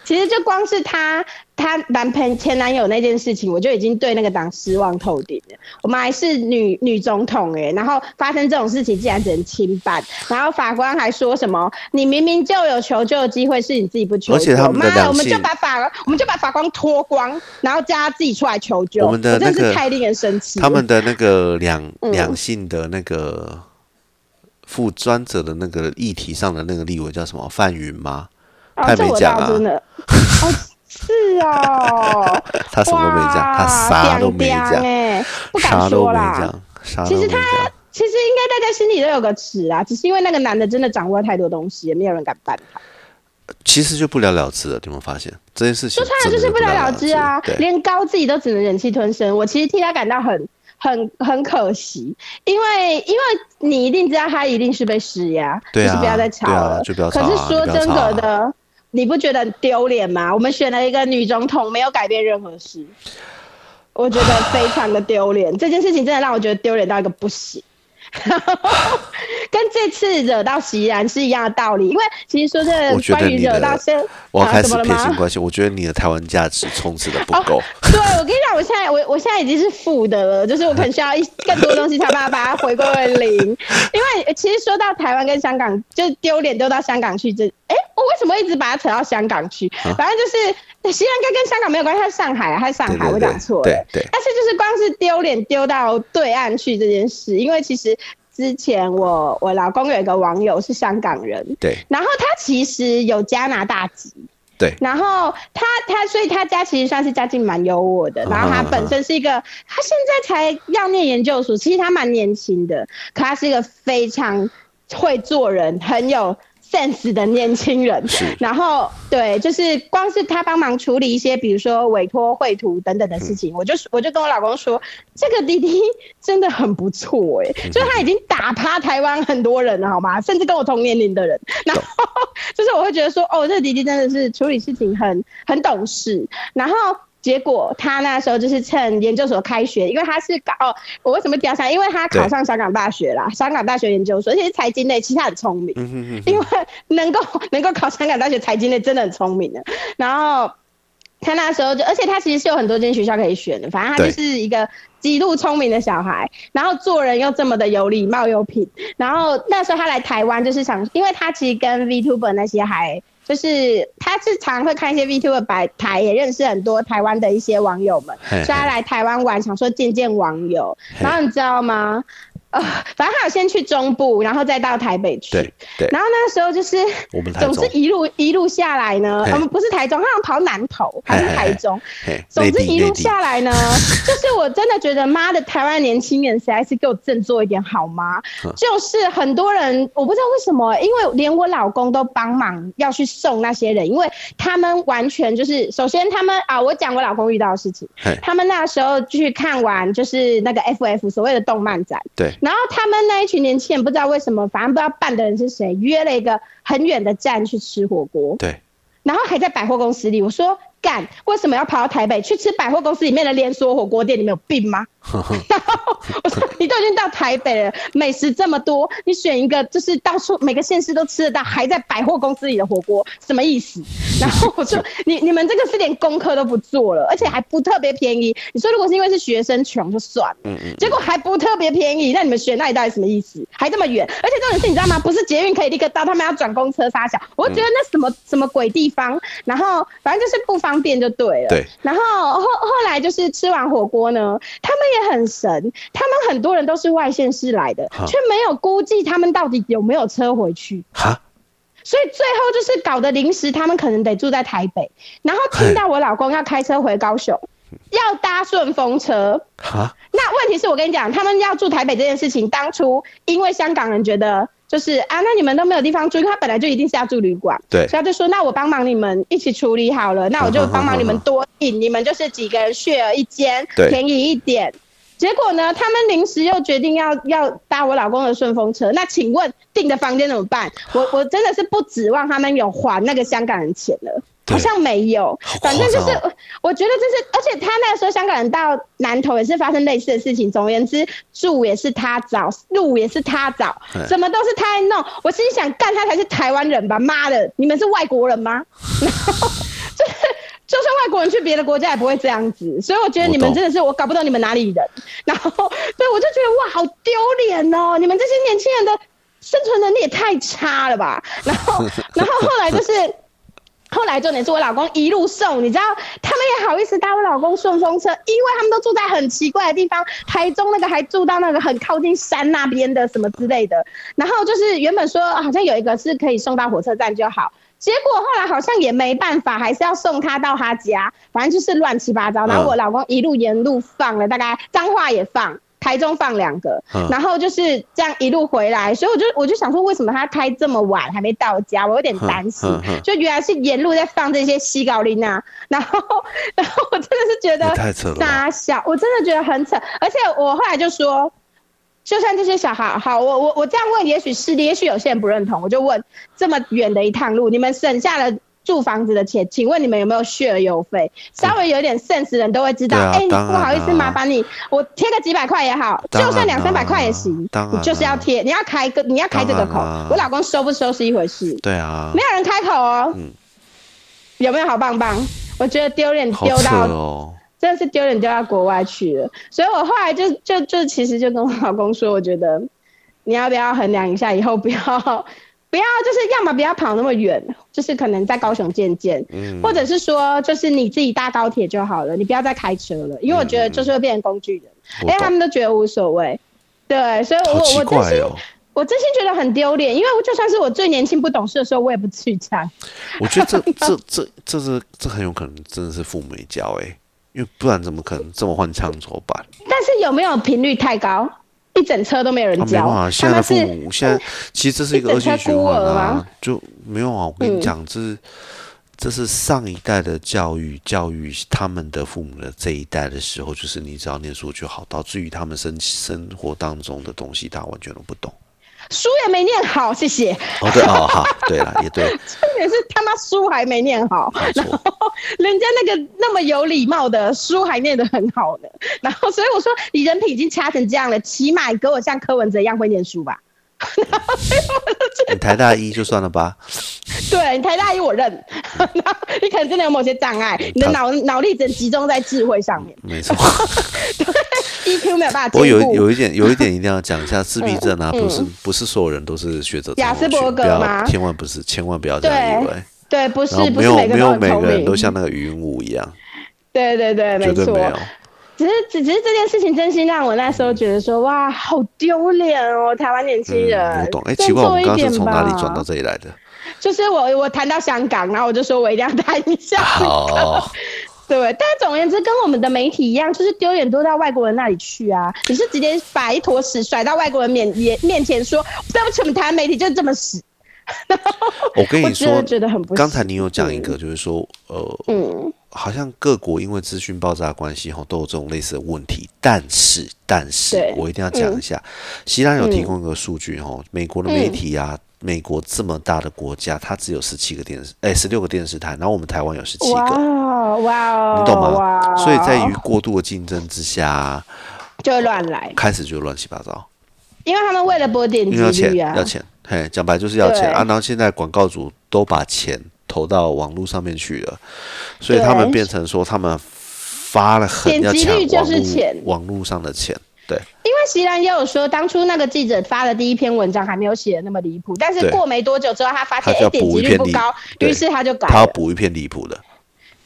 其实就光是她。她男朋前男友那件事情，我就已经对那个党失望透顶了。我们还是女女总统哎，然后发生这种事情竟然只能轻办，然后法官还说什么？你明明就有求救的机会，是你自己不求救。而且他们的我们就把法，我们就把法官脱光，然后叫他自己出来求救。我们的那个太令人生气。他们的那个两两性的那个负专责的那个议题上的那个立委叫什么？范云吗？他没讲啊。是哦，[laughs] 他什么都没讲，他啥都没讲，哎，不敢说啦。其实他其实应该大家心里都有个尺啊，只是因为那个男的真的掌握太多东西，也没有人敢办他。其实就不了了之了，有没有发现这件事情？说穿了就是不了了之啊，连高自己都只能忍气吞声。我其实替他感到很很很可惜，因为因为你一定知道他一定是被施压，就是不要再吵了，就不要吵可是说真的的。你不觉得丢脸吗？我们选了一个女总统，没有改变任何事。我觉得非常的丢脸。这件事情真的让我觉得丢脸到一个不行。[laughs] 跟这次惹到席然是一样的道理，因为其实说这关于惹到先，我要开始撇清关系。我觉得你的台湾价值充斥的不够。对，我跟你讲，我现在我我现在已经是负的了，就是我可能需要一更多东西才办法把它回归为零。[laughs] 因为其实说到台湾跟香港，就丢脸丢到香港去，这哎，我为什么一直把它扯到香港去？反正就是席然跟跟香港没有关系，他是上海啊，他是上海，我讲错了。对对。但是就是光是丢脸丢到对岸去这件事，因为其实。之前我我老公有一个网友是香港人，对，然后他其实有加拿大籍，对，然后他他所以他家其实算是家境蛮优渥的，然后他本身是一个，他现在才要念研究所，其实他蛮年轻的，可他是一个非常会做人，很有。Sense 的年轻人，然后对，就是光是他帮忙处理一些，比如说委托绘图等等的事情，我就我就跟我老公说，这个弟弟真的很不错哎，就是他已经打趴台湾很多人了，好吗？甚至跟我同年龄的人，然后 [laughs] 就是我会觉得说，哦，这个弟弟真的是处理事情很很懂事，然后。结果他那时候就是趁研究所开学，因为他是搞哦，我为什么讲他？因为他考上香港大学啦，香港大学研究所，而且是财经类，其实他很聪明，因为能够能够考香港大学财经类真的很聪明的。然后他那时候就，而且他其实是有很多间学校可以选的，反正他就是一个极度聪明的小孩，然后做人又这么的有礼貌有品。然后那时候他来台湾就是想，因为他其实跟 VTuber 那些还。就是他是常会看一些 v t b e 摆台，也认识很多台湾的一些网友们，所以他来台湾玩，想说见见网友。然后你知道吗？呃，反正他有先去中部，然后再到台北去。对对。然后那个时候就是，总是一路一路下来呢，我们不是台中，好像跑南投还是台中。总之一路下来呢，[laughs] 就是我真的觉得，妈的，台湾年轻人实在是给我振作一点好吗？就是很多人，我不知道为什么，因为连我老公都帮忙要去送那些人，因为他们完全就是，首先他们啊，我讲我老公遇到的事情，他们那时候去看完就是那个 FF 所谓的动漫展，对。然后他们那一群年轻人不知道为什么，反正不知道办的人是谁，约了一个很远的站去吃火锅。对，然后还在百货公司里，我说。干为什么要跑到台北去吃百货公司里面的连锁火锅店？你们有病吗？然后我说你都已经到台北了，美食这么多，你选一个就是到处每个县市都吃得到，还在百货公司里的火锅，什么意思？[laughs] 然后我说你你们这个是连功课都不做了，而且还不特别便宜。你说如果是因为是学生穷就算了，嗯嗯，结果还不特别便宜，那你们选那里到底什么意思？还这么远，而且重点是你知道吗？不是捷运可以立刻到，他们要转公车发小，我觉得那什么什么鬼地方，然后反正就是不方便就对了。对，然后后后来就是吃完火锅呢，他们也很神，他们很多人都是外县市来的，却没有估计他们到底有没有车回去。哈，所以最后就是搞得临时，他们可能得住在台北，然后听到我老公要开车回高雄，[laughs] 要搭顺风车。哈，那问题是我跟你讲，他们要住台北这件事情，当初因为香港人觉得。就是啊，那你们都没有地方住，因为他本来就一定是要住旅馆，对，所以他就说，那我帮忙你们一起处理好了，那我就帮忙你们多订，你们就是几个人 share 一间，便宜一点。结果呢，他们临时又决定要要搭我老公的顺风车，那请问订的房间怎么办？我我真的是不指望他们有还那个香港人钱了。好像没有，反正就是，我觉得这是，而且他那个时候香港人到南头也是发生类似的事情。总而言之，住也是他找，路也是他找，什么都是他弄。我心想，干他才是台湾人吧？妈的，你们是外国人吗？[laughs] 然后就是，就算外国人去别的国家也不会这样子。所以我觉得你们真的是，我搞不懂你们哪里人。然后，对我就觉得哇，好丢脸哦！你们这些年轻人的生存能力也太差了吧？然后，然后后来就是。后来重点是我老公一路送，你知道他们也好意思搭我老公顺风车，因为他们都住在很奇怪的地方，台中那个还住到那个很靠近山那边的什么之类的。然后就是原本说好像有一个是可以送到火车站就好，结果后来好像也没办法，还是要送他到他家，反正就是乱七八糟。然后我老公一路沿路放了大概脏话也放。台中放两个，然后就是这样一路回来，所以我就我就想说，为什么他开这么晚还没到家？我有点担心，就原来是沿路在放这些西高林啊，然后 [laughs] 然后我真的是觉得太扯了，傻笑，我真的觉得很扯。而且我后来就说，就算这些小孩好，我我我这样问，也许是，也许有些人不认同，我就问，这么远的一趟路，你们省下了住房子的钱，请问你们有没有血了油费？稍微有点 sense 的人都会知道。哎，不好意思，麻烦你，我贴个几百块也好，就算两三百块也行。你就是要贴，你要开个，你要开这个口。我老公收不收是一回事。对啊，没有人开口哦。嗯，有没有好棒棒？我觉得丢脸丢到，真的是丢脸丢到国外去了。所以我后来就就就其实就跟我老公说，我觉得你要不要衡量一下，以后不要 [laughs] 不要就是要么不要跑那么远，就是可能在高雄见见，或者是说就是你自己搭高铁就好了，你不要再开车了，因为我觉得就是会变成工具人，因为他们都觉得无所谓。对，所以我我真心我真心觉得很丢脸，因为就算是我最年轻不懂事的时候，我也不至于这样。我觉得这这这这是这很有可能真的是父母教哎，因为不然怎么可能这么换枪手板？但是有没有频率太高？一整车都没有人教。啊，现在的父母现在其实这是一个恶性循环啊，就没有啊。我跟你讲，这是这是上一代的教育，教育他们的父母的这一代的时候，就是你只要念书就好，导致于他们生生活当中的东西，他完全都不懂。书也没念好，谢谢。哦对哦好，对了也对。[laughs] 重点是他妈书还没念好，然后人家那个那么有礼貌的书还念得很好呢。然后所以我说你人品已经差成这样了，起码给我像柯文哲一样会念书吧。[laughs] 你台大一就算了吧。[laughs] 对你台大一我认，[laughs] 你可能真的有某些障碍，你的脑脑力只集中在智慧上面。没错。EQ 没有办法。不过有有一点有一点一定要讲一下，自闭症啊，不是不是所有人都是学者。雅斯伯格吗？千万不是，千万不要这样以为。对，不是，没有没有每个人都像那个云雾一样。对对对，没错。只是只只是这件事情，真心让我那时候觉得说，哇，好丢脸哦，台湾年轻人。我懂，哎，奇怪，我们刚是从哪里转到这里来的？就是我我谈到香港，然后我就说我一定要谈一下。好。[laughs] 对，但总而言之，跟我们的媒体一样，就是丢脸丢到外国人那里去啊！你是直接把一坨屎甩到外国人面面面前，说对不起，我们台湾媒体就是这么屎。[laughs] 我跟你说，觉得很不。刚才你有讲一个，就是说，呃，嗯，好像各国因为资讯爆炸关系，哈，都有这种类似的问题。但是，但是我一定要讲一下，希拉有提供一个数据，哈，美国的媒体啊。美国这么大的国家，它只有十七个电视，哎，十六个电视台，然后我们台湾有十七个，哇，你懂吗？所以在于过度的竞争之下，就会乱来，开始就乱七八糟。因为他们为了播点击率啊，要钱，嘿，讲白就是要钱啊。然后现在广告主都把钱投到网络上面去了，所以他们变成说他们发了很要抢网络网络上的钱。对，因为席兰也有说，当初那个记者发的第一篇文章还没有写的那么离谱，但是过没多久之后，他发现哎点击率不高，于是他就改，他要补一篇离谱的。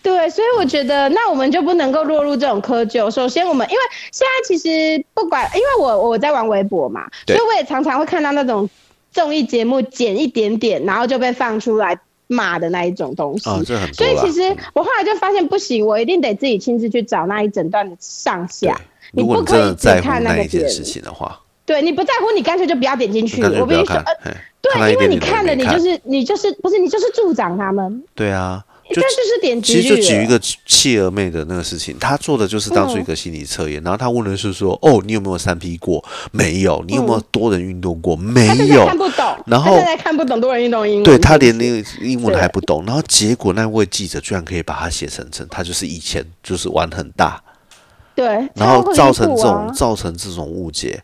对，所以我觉得那我们就不能够落入这种窠臼。首先，我们因为现在其实不管，因为我我在玩微博嘛，所以我也常常会看到那种综艺节目剪一点点，然后就被放出来骂的那一种东西。所以其实我后来就发现不行，我一定得自己亲自去找那一整段的上下。你不可以只看那件事情的话，对你不在乎，你干脆就不要点进去。我跟你说，呃，对，因为你看了，你就是你就是不是你就是助长他们。对啊。就就是点其实就举一个契儿妹的那个事情，她做的就是当初一个心理测验，然后她问的是说，哦，你有没有三 P 过？没有。你有没有多人运动过？没有。看不懂。然后现在看不懂多人运动英文。对他连那个英文还不懂，然后结果那位记者居然可以把他写成成，他就是以前就是玩很大。对。然后造成这种造成这种误解。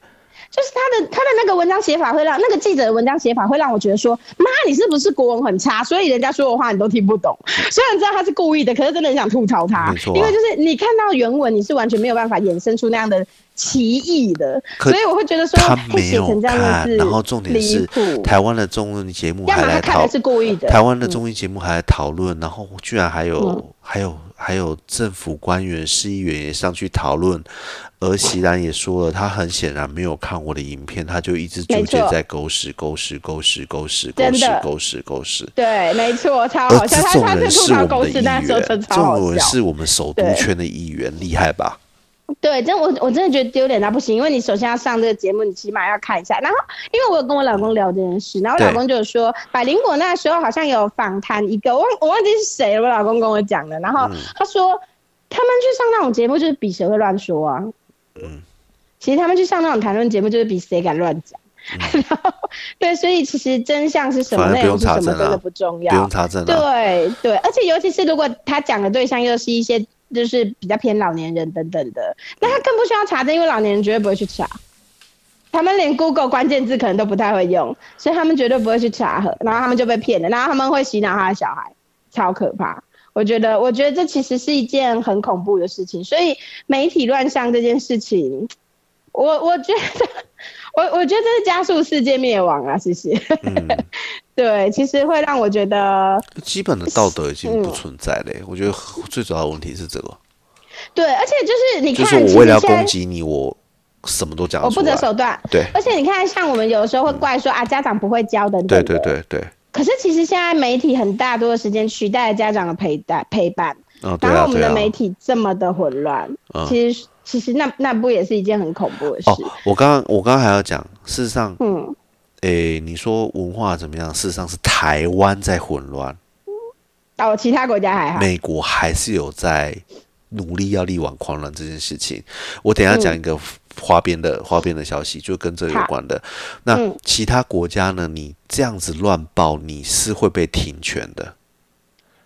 就是他的他的那个文章写法会让那个记者的文章写法会让我觉得说，妈，你是不是国文很差？所以人家说的话你都听不懂。虽然知道他是故意的，可是真的很想吐槽他。因为就是你看到原文，你是完全没有办法衍生出那样的奇异的。所以我会觉得说，他没有看。然后重点是台湾的综艺节目还来讨论，台湾的综艺节目还来讨论，然后居然还有还有。还有政府官员、市议员也上去讨论，而席然也说了，他很显然没有看我的影片，他就一直纠结在狗屎、狗屎、狗屎、狗屎、狗屎、狗屎、狗屎。对，没错，超好笑。这种人是我们的议员，这种人是我们首都圈的议员，厉害吧？对，真我我真的觉得丢脸到不行，因为你首先要上这个节目，你起码要看一下。然后，因为我有跟我老公聊这件事，然后我老公就说，百灵果那时候好像有访谈一个，我忘我忘记是谁了，我老公跟我讲的。然后他说，他们去上那种节目就是比谁会乱说啊。嗯。其实他们去上那种谈论节目就是比谁敢乱讲。[laughs] 然后对，所以其实真相是什么，内容是什么，真的不重要，不用查证。对对，而且尤其是如果他讲的对象又是一些就是比较偏老年人等等的，那他更不需要查证，因为老年人绝对不会去查。他们连 Google 关键字可能都不太会用，所以他们绝对不会去查核，然后他们就被骗了，然后他们会洗脑他的小孩，超可怕。我觉得，我觉得这其实是一件很恐怖的事情。所以媒体乱象这件事情，我我觉得，[laughs] 我我觉得这是加速世界灭亡啊！谢谢。[laughs] 对，其实会让我觉得基本的道德已经不存在了。我觉得最主要的问题是这个。对，而且就是你看，就是我为了要攻击你，我。什么都讲，我不择手段。对，而且你看，像我们有的时候会怪说啊，家长不会教等等。对对对对。可是其实现在媒体很大多的时间取代了家长的陪伴陪伴。然后我们的媒体这么的混乱，其实其实那那不也是一件很恐怖的事？我刚刚我刚刚还要讲，事实上，嗯，诶，你说文化怎么样？事实上是台湾在混乱。哦，其他国家还好。美国还是有在努力要力挽狂澜这件事情。我等下讲一个。花边的花边的消息就跟这有关的。那其他国家呢？你这样子乱报，你是会被停权的。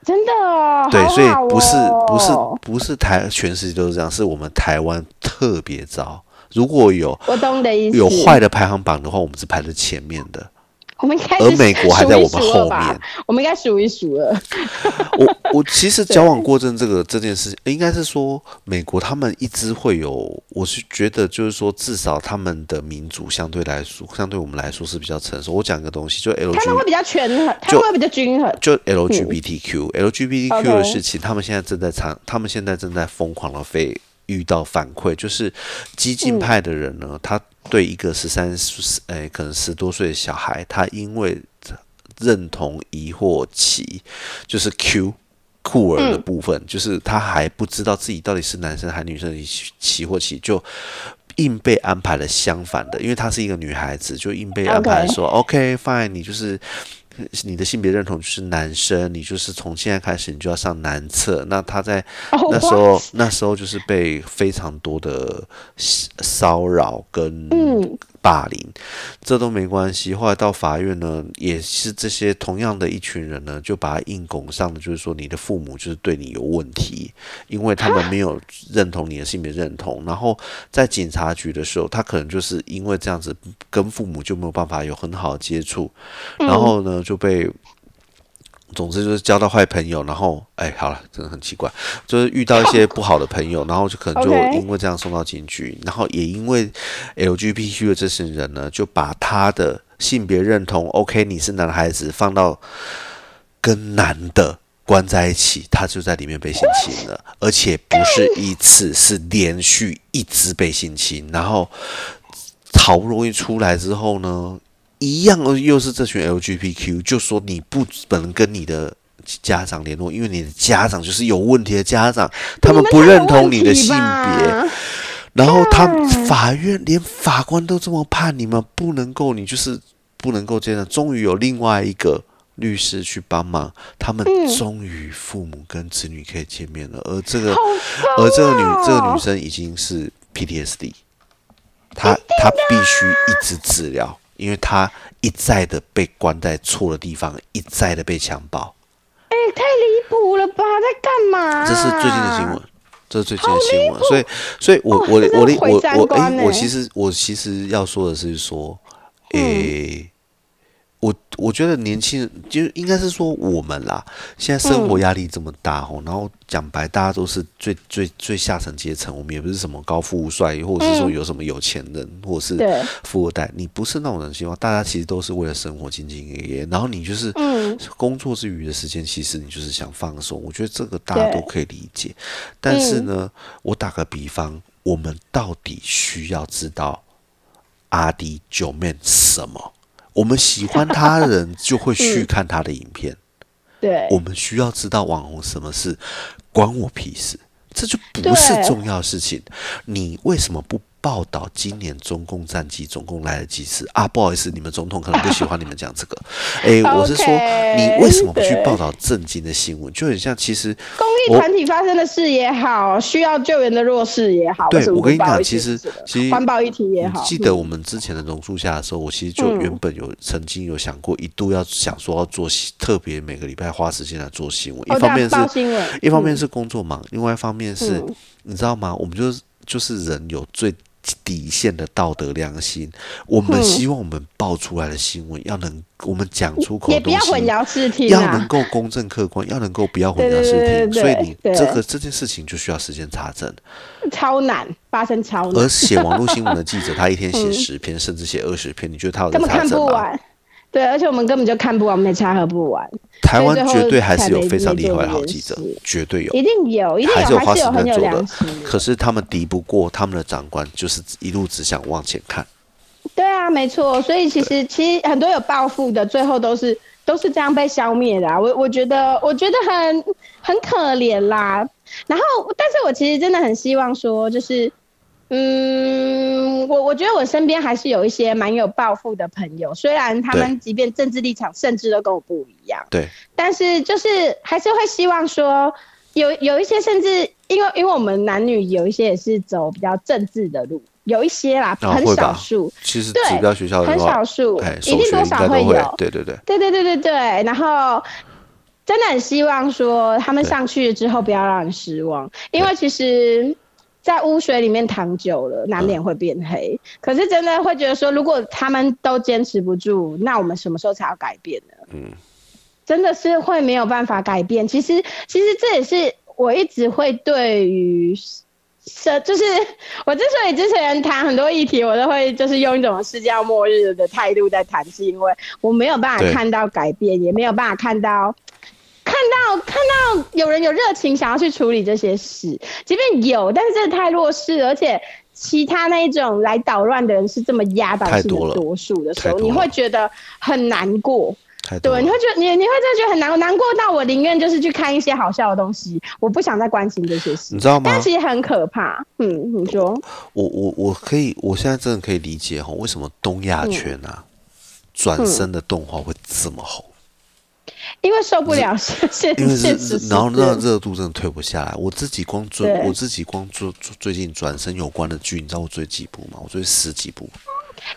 真的哦？对，所以不是不是不是台全世界都是这样，是我们台湾特别糟。如果有我懂的意思，有坏的排行榜的话，我们是排在前面的。我们应该而美国还在我们后面，我们应该数一数二。我我 [laughs] 其实交往过正这个这件事，应该是说美国他们一直会有，我是觉得就是说至少他们的民主相对来说，相对我们来说是比较成熟。我讲一个东西，就 L，他们会比较权衡，他们会比较均衡。就 LGBTQ，LGBTQ 的事情，他们现在正在参，他们现在正在疯狂的飞。遇到反馈，就是激进派的人呢，他对一个十三十诶，可能十多岁的小孩，他因为认同疑惑期，就是 Q 酷儿的部分，就是他还不知道自己到底是男生还是女生的期惑期，就硬被安排了相反的，因为她是一个女孩子，就硬被安排说 OK fine，你就是。你的性别认同就是男生，你就是从现在开始你就要上男厕。那他在那时候那时候就是被非常多的骚扰跟。霸凌，这都没关系。后来到法院呢，也是这些同样的一群人呢，就把他硬拱上的，就是说你的父母就是对你有问题，因为他们没有认同你的性别认同。然后在警察局的时候，他可能就是因为这样子跟父母就没有办法有很好的接触，然后呢就被。总之就是交到坏朋友，然后哎，好了，真的很奇怪，就是遇到一些不好的朋友，然后就可能就因为这样送到警局，然后也因为 LGBT 的这些人呢，就把他的性别认同 OK，你是男孩子，放到跟男的关在一起，他就在里面被性侵了，而且不是一次，是连续一直被性侵，然后好不容易出来之后呢？一样，又是这群 LGBTQ，就说你不能跟你的家长联络，因为你的家长就是有问题的家长，他们不认同你的性别。然后他法院连法官都这么判，你们不能够，你就是不能够这样。终于有另外一个律师去帮忙，他们终于父母跟子女可以见面了。而这个，而这个女这个女生已经是 PTSD，她她必须一直治疗。因为他一再的被关在错的地方，一再的被强暴，哎，太离谱了吧！在干嘛？这是最近的新闻，这是最近的新闻。所以，所以我我我我我哎，我其实我其实要说的是说，诶。我我觉得年轻人就应该是说我们啦，现在生活压力这么大吼，然后讲白，大家都是最最最下层阶层，我们也不是什么高富帅，或者是说有什么有钱人，或者是富二代，你不是那种人，希望大家其实都是为了生活兢兢业业，然后你就是工作之余的时间，其实你就是想放松，我觉得这个大家都可以理解。但是呢，我打个比方，我们到底需要知道阿迪九面什么？我们喜欢他的人就会去 [laughs] 看他的影片，对。我们需要知道网红什么事，关我屁事，这就不是重要事情。你为什么不报道今年中共战机总共来了几次啊？不好意思，你们总统可能不喜欢你们讲这个。[laughs] 哎，我是说，你为什么不去报道震惊的新闻？就很像，其实公益团体发生的事也好，需要救援的弱势也好，对我跟你讲，其实其实环保议题也好。记得我们之前的榕树下的时候，我其实就原本有曾经有想过，一度要想说要做特别每个礼拜花时间来做新闻。一方面是一方面是工作忙，另外一方面是你知道吗？我们就是就是人有最。底线的道德良心，我们希望我们报出来的新闻要能，我们讲出口也不要混淆视听，要能够公正客观，要能够不要混淆视听。所以你这个这件事情就需要时间查证，超难发生超难。而写网络新闻的记者，[laughs] 他一天写十篇，甚至写二十篇，你觉得他有根本看不完？对，而且我们根本就看不完，没查核不完。台湾绝对还是有非常厉害的好记者，绝对有，一定有，一定有，还是有很有良心。可是他们敌不过他们的长官，就是一路只想往前看。对啊，没错。所以其实其实很多有抱负的，最后都是都是这样被消灭的。我我觉得我觉得很很可怜啦。然后，但是我其实真的很希望说，就是。嗯，我我觉得我身边还是有一些蛮有抱负的朋友，虽然他们即便政治立场甚至都跟我不一样，对，但是就是还是会希望说，有有一些甚至因为因为我们男女有一些也是走比较政治的路，有一些啦，很少数，其实指标学校很少数，一定多少会有，对对对，对对对对对，然后真的很希望说他们上去之后不要让人失望，因为其实。在污水里面躺久了，难免会变黑。可是真的会觉得说，如果他们都坚持不住，那我们什么时候才要改变呢？嗯，真的是会没有办法改变。其实，其实这也是我一直会对于，是就是我之所以之前谈很多议题，我都会就是用一种世界末日的态度在谈，是因为我没有办法看到改变，也没有办法看到。看到看到有人有热情想要去处理这些事，即便有，但是真的太弱势，而且其他那一种来捣乱的人是这么压倒性的多数的时候，你会觉得很难过。对，你会觉得你你会真的觉得很难，难过到我宁愿就是去看一些好笑的东西，我不想再关心这些事，你知道吗？但其实很可怕。嗯，你说，我我我可以，我现在真的可以理解哈，为什么东亚圈啊转身的动画会这么红。[laughs] 因为受不了现 [laughs] 因为是，然后那热度真的退不下来。我自己光追，我自己光追最近转身有关的剧，你知道我追几部吗？我追十几部。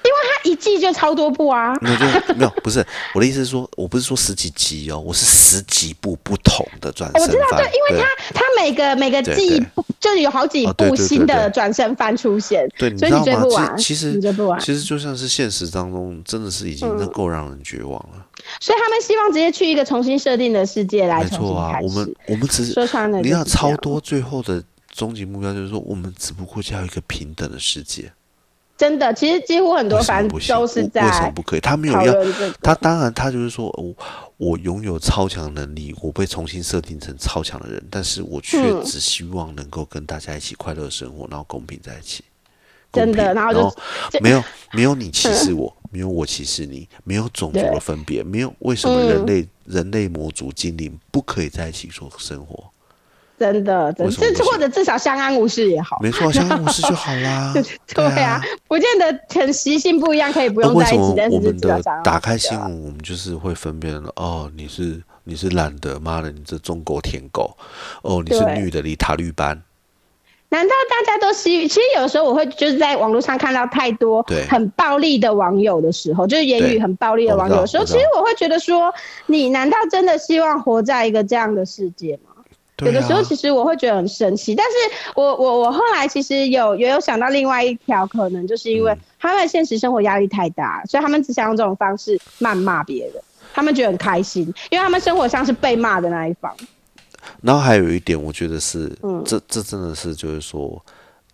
因为它一季就超多部啊。没有，[laughs] 没有，不是我的意思是说，我不是说十几集哦，我是十几部不同的转身。我知道，对，因为它它每个每个季就有好几部新的转身番出现，对，所以你追不完。其实追不完，其实就像是现实当中，真的是已经够让人绝望了。所以他们希望直接去一个重新设定的世界来重新开始。我们我们只是说穿了，你要超多最后的终极目标就是说，我们只不过就要一个平等的世界。真的，其实几乎很多番都是在为什么不可以？他没有要他，当然他就是说我我拥有超强能力，我被重新设定成超强的人，但是我却只希望能够跟大家一起快乐生活，然后公平在一起。真的，然后就没有没有你歧视我，没有我歧视你，没有种族的分别，没有为什么人类人类魔族精灵不可以在一起说生活？真的，真至或者至少相安无事也好。没错，[laughs] 相安无事就好啦。对啊，不见得很习性不一样，可以不用在一起。但是我们的打开新闻，我们就是会分辨哦，你是你是懒得，妈的，你这中国舔狗。哦，你是女的，你塔绿班。难道大家都希？其实有时候我会就是在网络上看到太多很暴力的网友的时候，就是言语很暴力的网友的时候，其实我会觉得说，你难道真的希望活在一个这样的世界吗？有的时候其实我会觉得很生气，但是我我我后来其实有也有想到另外一条可能，就是因为他们现实生活压力太大，所以他们只想用这种方式谩骂别人，他们觉得很开心，因为他们生活上是被骂的那一方。然后还有一点，我觉得是，嗯。这这真的是就是说，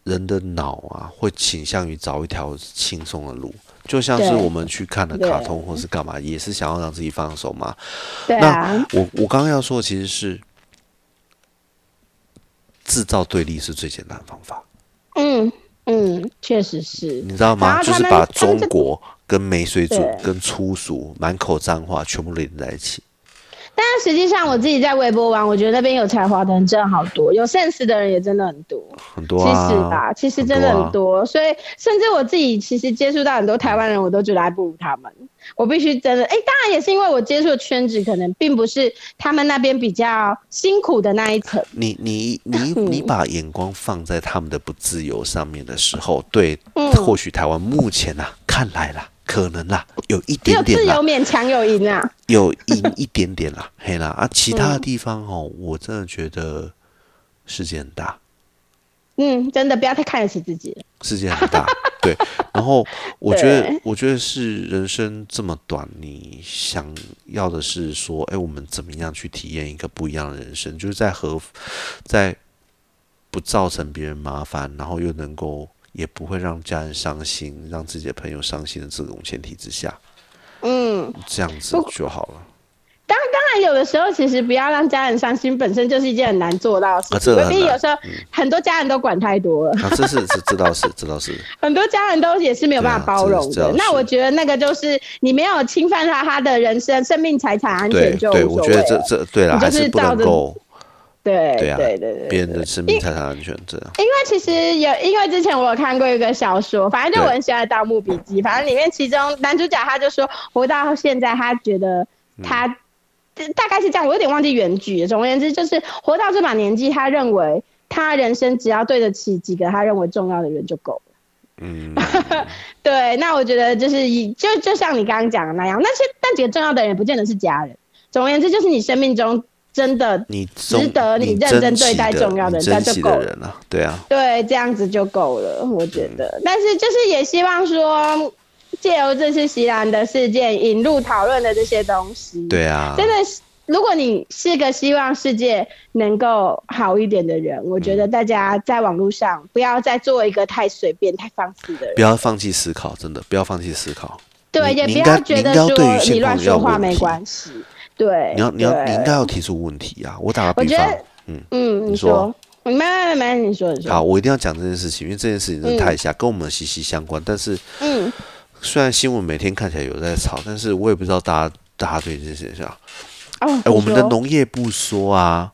人的脑啊，会倾向于找一条轻松的路，就像是我们去看的卡通或是干嘛，也是想要让自己放手嘛。那我我刚刚要说的其实是，制造对立是最简单的方法。嗯嗯，确实是。你知道吗？就是把中国跟没水准、跟粗俗、满口脏话全部连在一起。但是实际上我自己在微博玩，我觉得那边有才华的人真的好多，有 sense 的人也真的很多，很多啊。其实吧，其实真的很多，所以甚至我自己其实接触到很多台湾人，我都觉得还不如他们。我必须真的，哎，当然也是因为我接触的圈子可能并不是他们那边比较辛苦的那一层。你你你 [laughs] 你把眼光放在他们的不自由上面的时候，对，或许台湾目前啊，看来啦，可能啦，有一点点自由勉强有赢啊，有赢一点点啦，[laughs] 嘿啦啊，其他的地方哦，我真的觉得世界很大。嗯，真的不要太看得起自己。世界很大，对。然后 [laughs] 我觉得，我觉得是人生这么短，你想要的是说，哎，我们怎么样去体验一个不一样的人生？就是在和在不造成别人麻烦，然后又能够也不会让家人伤心，让自己的朋友伤心的这种前提之下，嗯，这样子就好了。当当然，有的时候其实不要让家人伤心，本身就是一件很难做到的事情。毕竟有时候很多家人都管太多了。啊，这是是这倒是这倒是。[laughs] 很多家人都也是没有办法包容的。那我觉得那个就是你没有侵犯他他的人生、生命、财产安全就对，我觉得这这对了，还是不能够。对对啊，对对对，别人的生命、财产安全这样。因为其实有，因为之前我有看过一个小说，反正就我很喜欢《盗墓笔记》，反正里面其中男主角他就说，活到现在，他觉得他。大概是这样，我有点忘记原句。总而言之，就是活到这把年纪，他认为他人生只要对得起几个他认为重要的人就够了。嗯，[laughs] 对。那我觉得就是以就就像你刚刚讲的那样，那些但几个重要的人不见得是家人。总而言之，就是你生命中真的你值得你认真对待重要的人，那就够了。对啊，对，这样子就够了。我觉得，但是就是也希望说。借由这次席兰的事件引入讨论的这些东西，对啊，真的是，如果你是个希望世界能够好一点的人，我觉得大家在网络上不要再做一个太随便、太放肆的人，不要放弃思考，真的不要放弃思考。对，也不要觉得说你乱说话没关系。对，你要你要你应该要提出问题啊！我打个比方，嗯嗯，你说，没没没，你说你说。好，我一定要讲这件事情，因为这件事情真的太下，跟我们息息相关。但是，嗯。虽然新闻每天看起来有在吵，但是我也不知道大家大家对这件事情。哦，哎，我们的农业部说啊，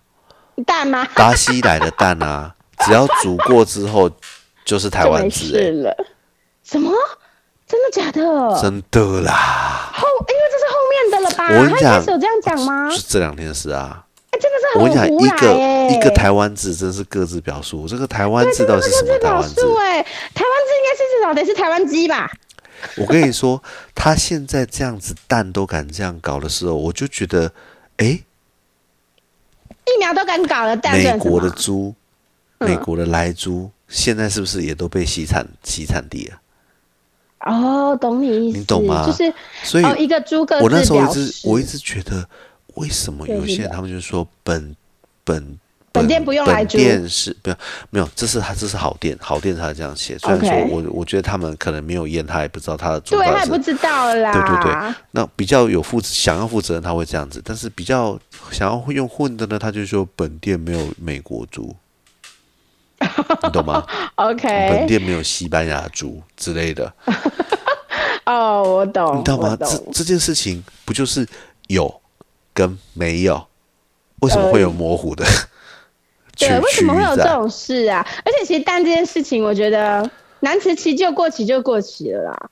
蛋吗？巴西来的蛋啊，[laughs] 只要煮过之后就是台湾制。是了，什么？真的假的？真的啦。后，因为这是后面的了吧？我跟你讲，有这样讲吗？是这两天的事啊。哎，真的是我跟你讲，一个一个台湾字真是各自表述。这个台湾字到底是什么台湾字？哎，台湾字应该是至少得是台湾鸡吧？我跟你说，他现在这样子蛋都敢这样搞的时候，我就觉得，哎，疫苗都敢搞了，美国的猪，美国的来猪，现在是不是也都被洗产洗产地了？哦，懂你意思，你懂吗？就是所以一个猪个，我那时候一直我一直觉得，为什么有些人他们就说本本。本店不用来煮，店是不要没有，这是他这是好店，好店才这样写。虽然说我我觉得他们可能没有验，他也不知道他的主。对，他不知道啦。对对对，那比较有负想要负责任，他会这样子。但是比较想要用混的呢，他就说本店没有美国猪，你懂吗？[laughs] OK，本店没有西班牙猪之类的。[laughs] 哦，我懂。你知道吗？这这件事情不就是有跟没有？为什么会有模糊的？对，为什么会有这种事啊？而且其实蛋这件事情，我觉得难辞其咎，过期就过期了啦。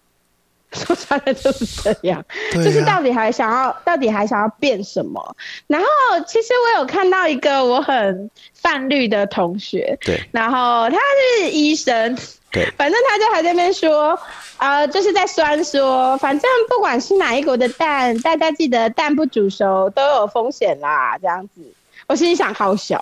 [laughs] 说出来就是这样，就是到底还想要，到底还想要变什么？然后其实我有看到一个我很泛绿的同学，对，然后他是医生，对，反正他就还在那边说，呃，就是在酸说，反正不管是哪一国的蛋，大家记得蛋不煮熟都有风险啦，这样子。我心里想，好小。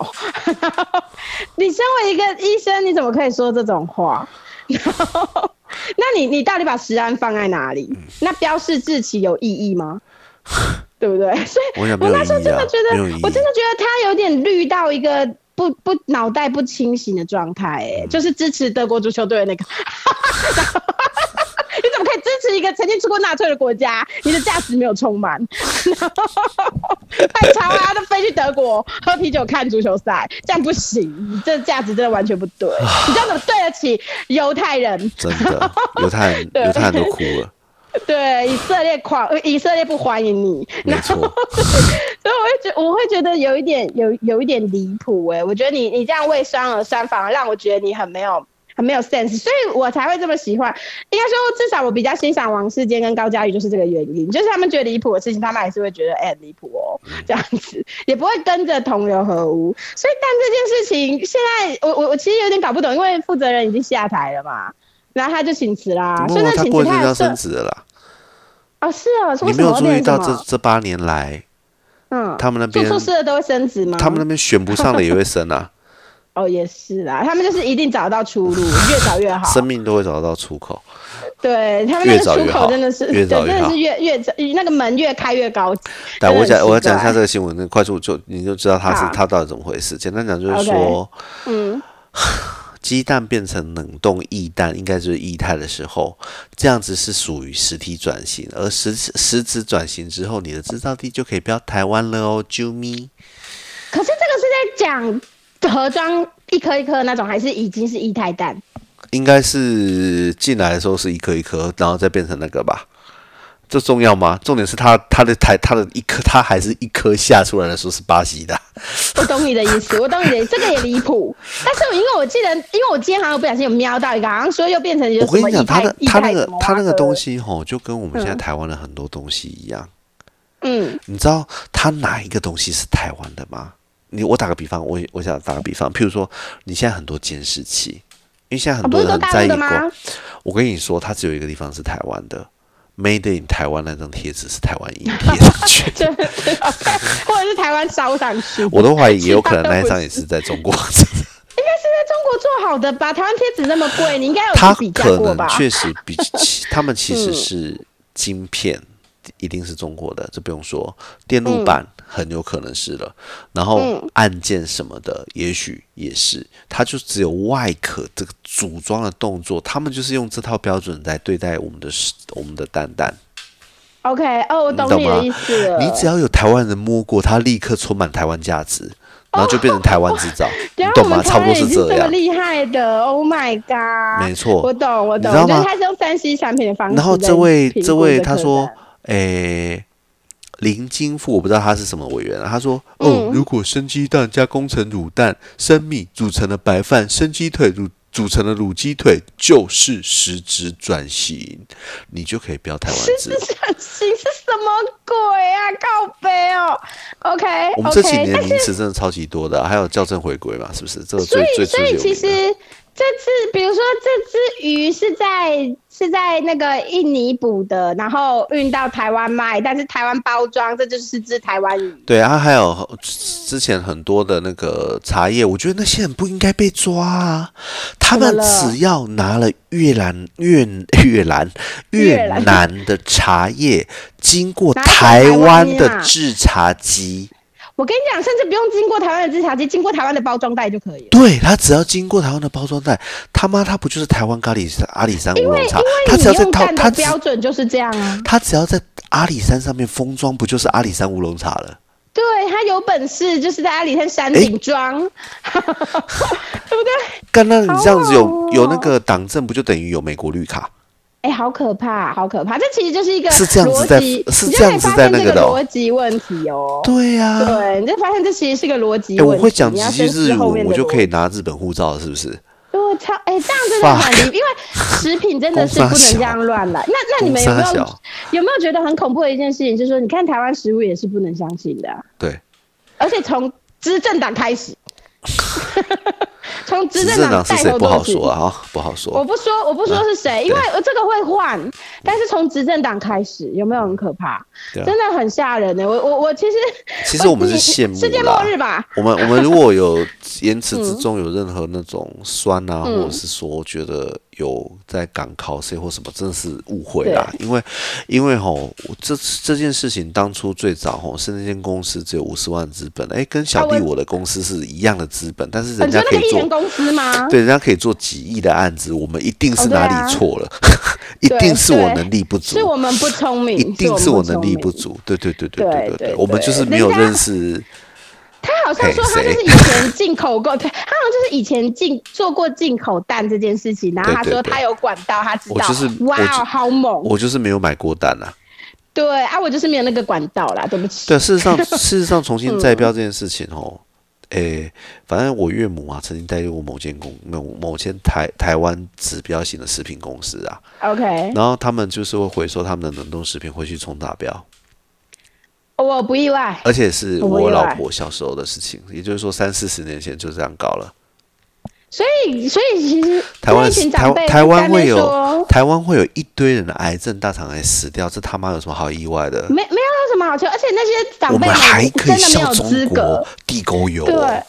[laughs] 你身为一个医生，你怎么可以说这种话？那你你到底把食安放在哪里？那标示日期有意义吗？[laughs] 对不对？所以，我那时候真的觉得，我真的觉得他有点绿到一个不不脑袋不清醒的状态。哎，就是支持德国足球队的那个。[laughs] 你怎么可以支持一个曾经吃过纳粹的国家？你的价值没有充满，太长了，他！都飞去德国喝啤酒看足球赛，这样不行。你这价值真的完全不对。你这样怎么对得起犹太人？真的，犹太人犹太人都哭了。[laughs] 对，以色列狂，以色列不欢迎你。没错。[laughs] 所以我会觉，我会觉得有一点，有有一点离谱哎。我觉得你你这样为酸而酸，反而让我觉得你很没有。很没有 sense，所以我才会这么喜欢。应该说，至少我比较欣赏王世坚跟高嘉瑜，就是这个原因。就是他们觉得离谱的事情，他们还是会觉得哎离谱哦，这样子也不会跟着同流合污。所以，但这件事情现在我我我其实有点搞不懂，因为负责人已经下台了嘛，然后他就请辞啦。所以那请辞他要升职了啦。哦，是哦，你没有注意到这这八年来，嗯，他们那边做错事的都会升职吗？他们那边选不上的也会升啊。哦，也是啦，他们就是一定找到出路，越早越好，生命都会找得到出口。对他们那个出口真的是，真的是越越那个门越开越高。但我讲，我要讲一下这个新闻，那快速就你就知道他是他到底怎么回事。简单讲就是说，嗯，[sighs] 鸡蛋变成冷冻液蛋，应该就是液态的时候，这样子是属于实体转型，而实实质转型之后，你的制造地就可以标台湾了哦，啾咪。可是这个是在讲。盒装一颗一颗那种，还是已经是一胎蛋？应该是进来的时候是一颗一颗，然后再变成那个吧？这重要吗？重点是它它的台它的一颗，它还是一颗下出来的时候是巴西的。我懂你的意思，我懂你的，这个也离谱。但是因为我记得，因为我今天好像不小心有瞄到一个，好像说又变成我跟你讲，它的它那个它那个东西吼，就跟我们现在台湾的很多东西一样。嗯，你知道它哪一个东西是台湾的吗？你我打个比方，我我想打个比方，譬如说，你现在很多监视器，因为现在很多人很在意光。我跟你说，它只有一个地方是台湾的，Made in 台湾那张贴纸是台湾印贴上去，或者是台湾烧上去。我都怀疑，也有可能那一张也是在中国。应该是在中国做好的吧？台湾贴纸那么贵，你应该有比较过吧？确实比他们其实是晶片。一定是中国的，这不用说。电路板很有可能是了，然后按键什么的，也许也是。它就只有外壳这个组装的动作，他们就是用这套标准来对待我们的我们的蛋蛋。OK，哦，我懂你的意思。你只要有台湾人摸过，它立刻充满台湾价值，然后就变成台湾制造，[laughs] 你懂吗？差不多是这样。厉害的，Oh my God！没错，我懂，我懂。你知道吗？他是用三 C 产品的方式。然后这位这位他说。诶，林金富，我不知道他是什么委员啊。他说：“哦，如果生鸡蛋加工成卤蛋、生米煮成了白饭，生鸡腿煮煮成了卤鸡腿，就是实质转型，你就可以标台湾字。”实质转型是什么鬼啊？告白哦。OK，我们这几年名词真的超级多的，还有校正回归嘛？是不是？这个最最最有名的。这次，比如说这只鱼是在是在那个印尼捕的，然后运到台湾卖，但是台湾包装，这就是只台湾鱼。对啊，还有之前很多的那个茶叶，我觉得那些人不应该被抓啊！他们只要拿了越南越越南越南的茶叶，经过台湾的制茶机。我跟你讲，甚至不用经过台湾的制茶机，经过台湾的包装袋就可以了。对他只要经过台湾的包装袋，他妈他不就是台湾咖喱阿里山乌龙茶？他只要在他他标准就是这样啊。他只要在阿里山上面封装，不就是阿里山乌龙茶了？对他有本事，就是在阿里山山顶装，[laughs] 对不对？刚刚你这样子有有那个党证，不就等于有美国绿卡？哎，好可怕，好可怕！这其实就是一个是这样子在，是这样子在那个的逻辑问题哦。对呀，对，你就发现这其实是个逻辑问题。我会讲几句日语，我就可以拿日本护照了，是不是？我操！哎，这样真的很离，因为食品真的是不能这样乱来。那那你们有没有有没有觉得很恐怖的一件事情？就是说，你看台湾食物也是不能相信的。对，而且从执政党开始。[laughs] 从执政党是谁不好说啊，不好说。我不说，我不说是谁，因为这个会换。但是从执政党开始，有没有很可怕？真的很吓人呢。我我我其实，[laughs] 其实我们是羡慕世界末日吧。我们我们如果有言辞之中有任何那种酸啊，或者是说觉得。有在赶考试或什么，真的是误会啦。因为，因为吼，这这件事情当初最早吼是那间公司只有五十万资本，哎，跟小弟我的公司是一样的资本，但是人家可以做公司吗？[laughs] 对，人家可以做几亿的案子，我们一定是哪里错了，[laughs] 一定是我能力不足，是我们不聪明，一定是我能力不足。对对对对对对对，我们就是没有认识。他好像说他就是以前进口过，[laughs] 他好像就是以前进做过进口蛋这件事情，然后他说他有管道，他知道。我就是哇，好猛！我就是没有买过蛋啊。对啊，我就是没有那个管道啦，对不起。对，事实上，[laughs] 事实上，重新再标这件事情哦，诶，反正我岳母啊，曾经带过某间公某某间台台湾指标型的食品公司啊。OK。然后他们就是会回收他们的冷冻食品回去重打标。我不意外。而且是我老婆小时候的事情，也就是说三四十年前就这样搞了。所以，所以其实台湾台台湾会有台湾会有一堆人的癌症大肠癌死掉，这他妈有什么好意外的？没没有什么好笑，而且那些长辈真的没有资格地沟油。对，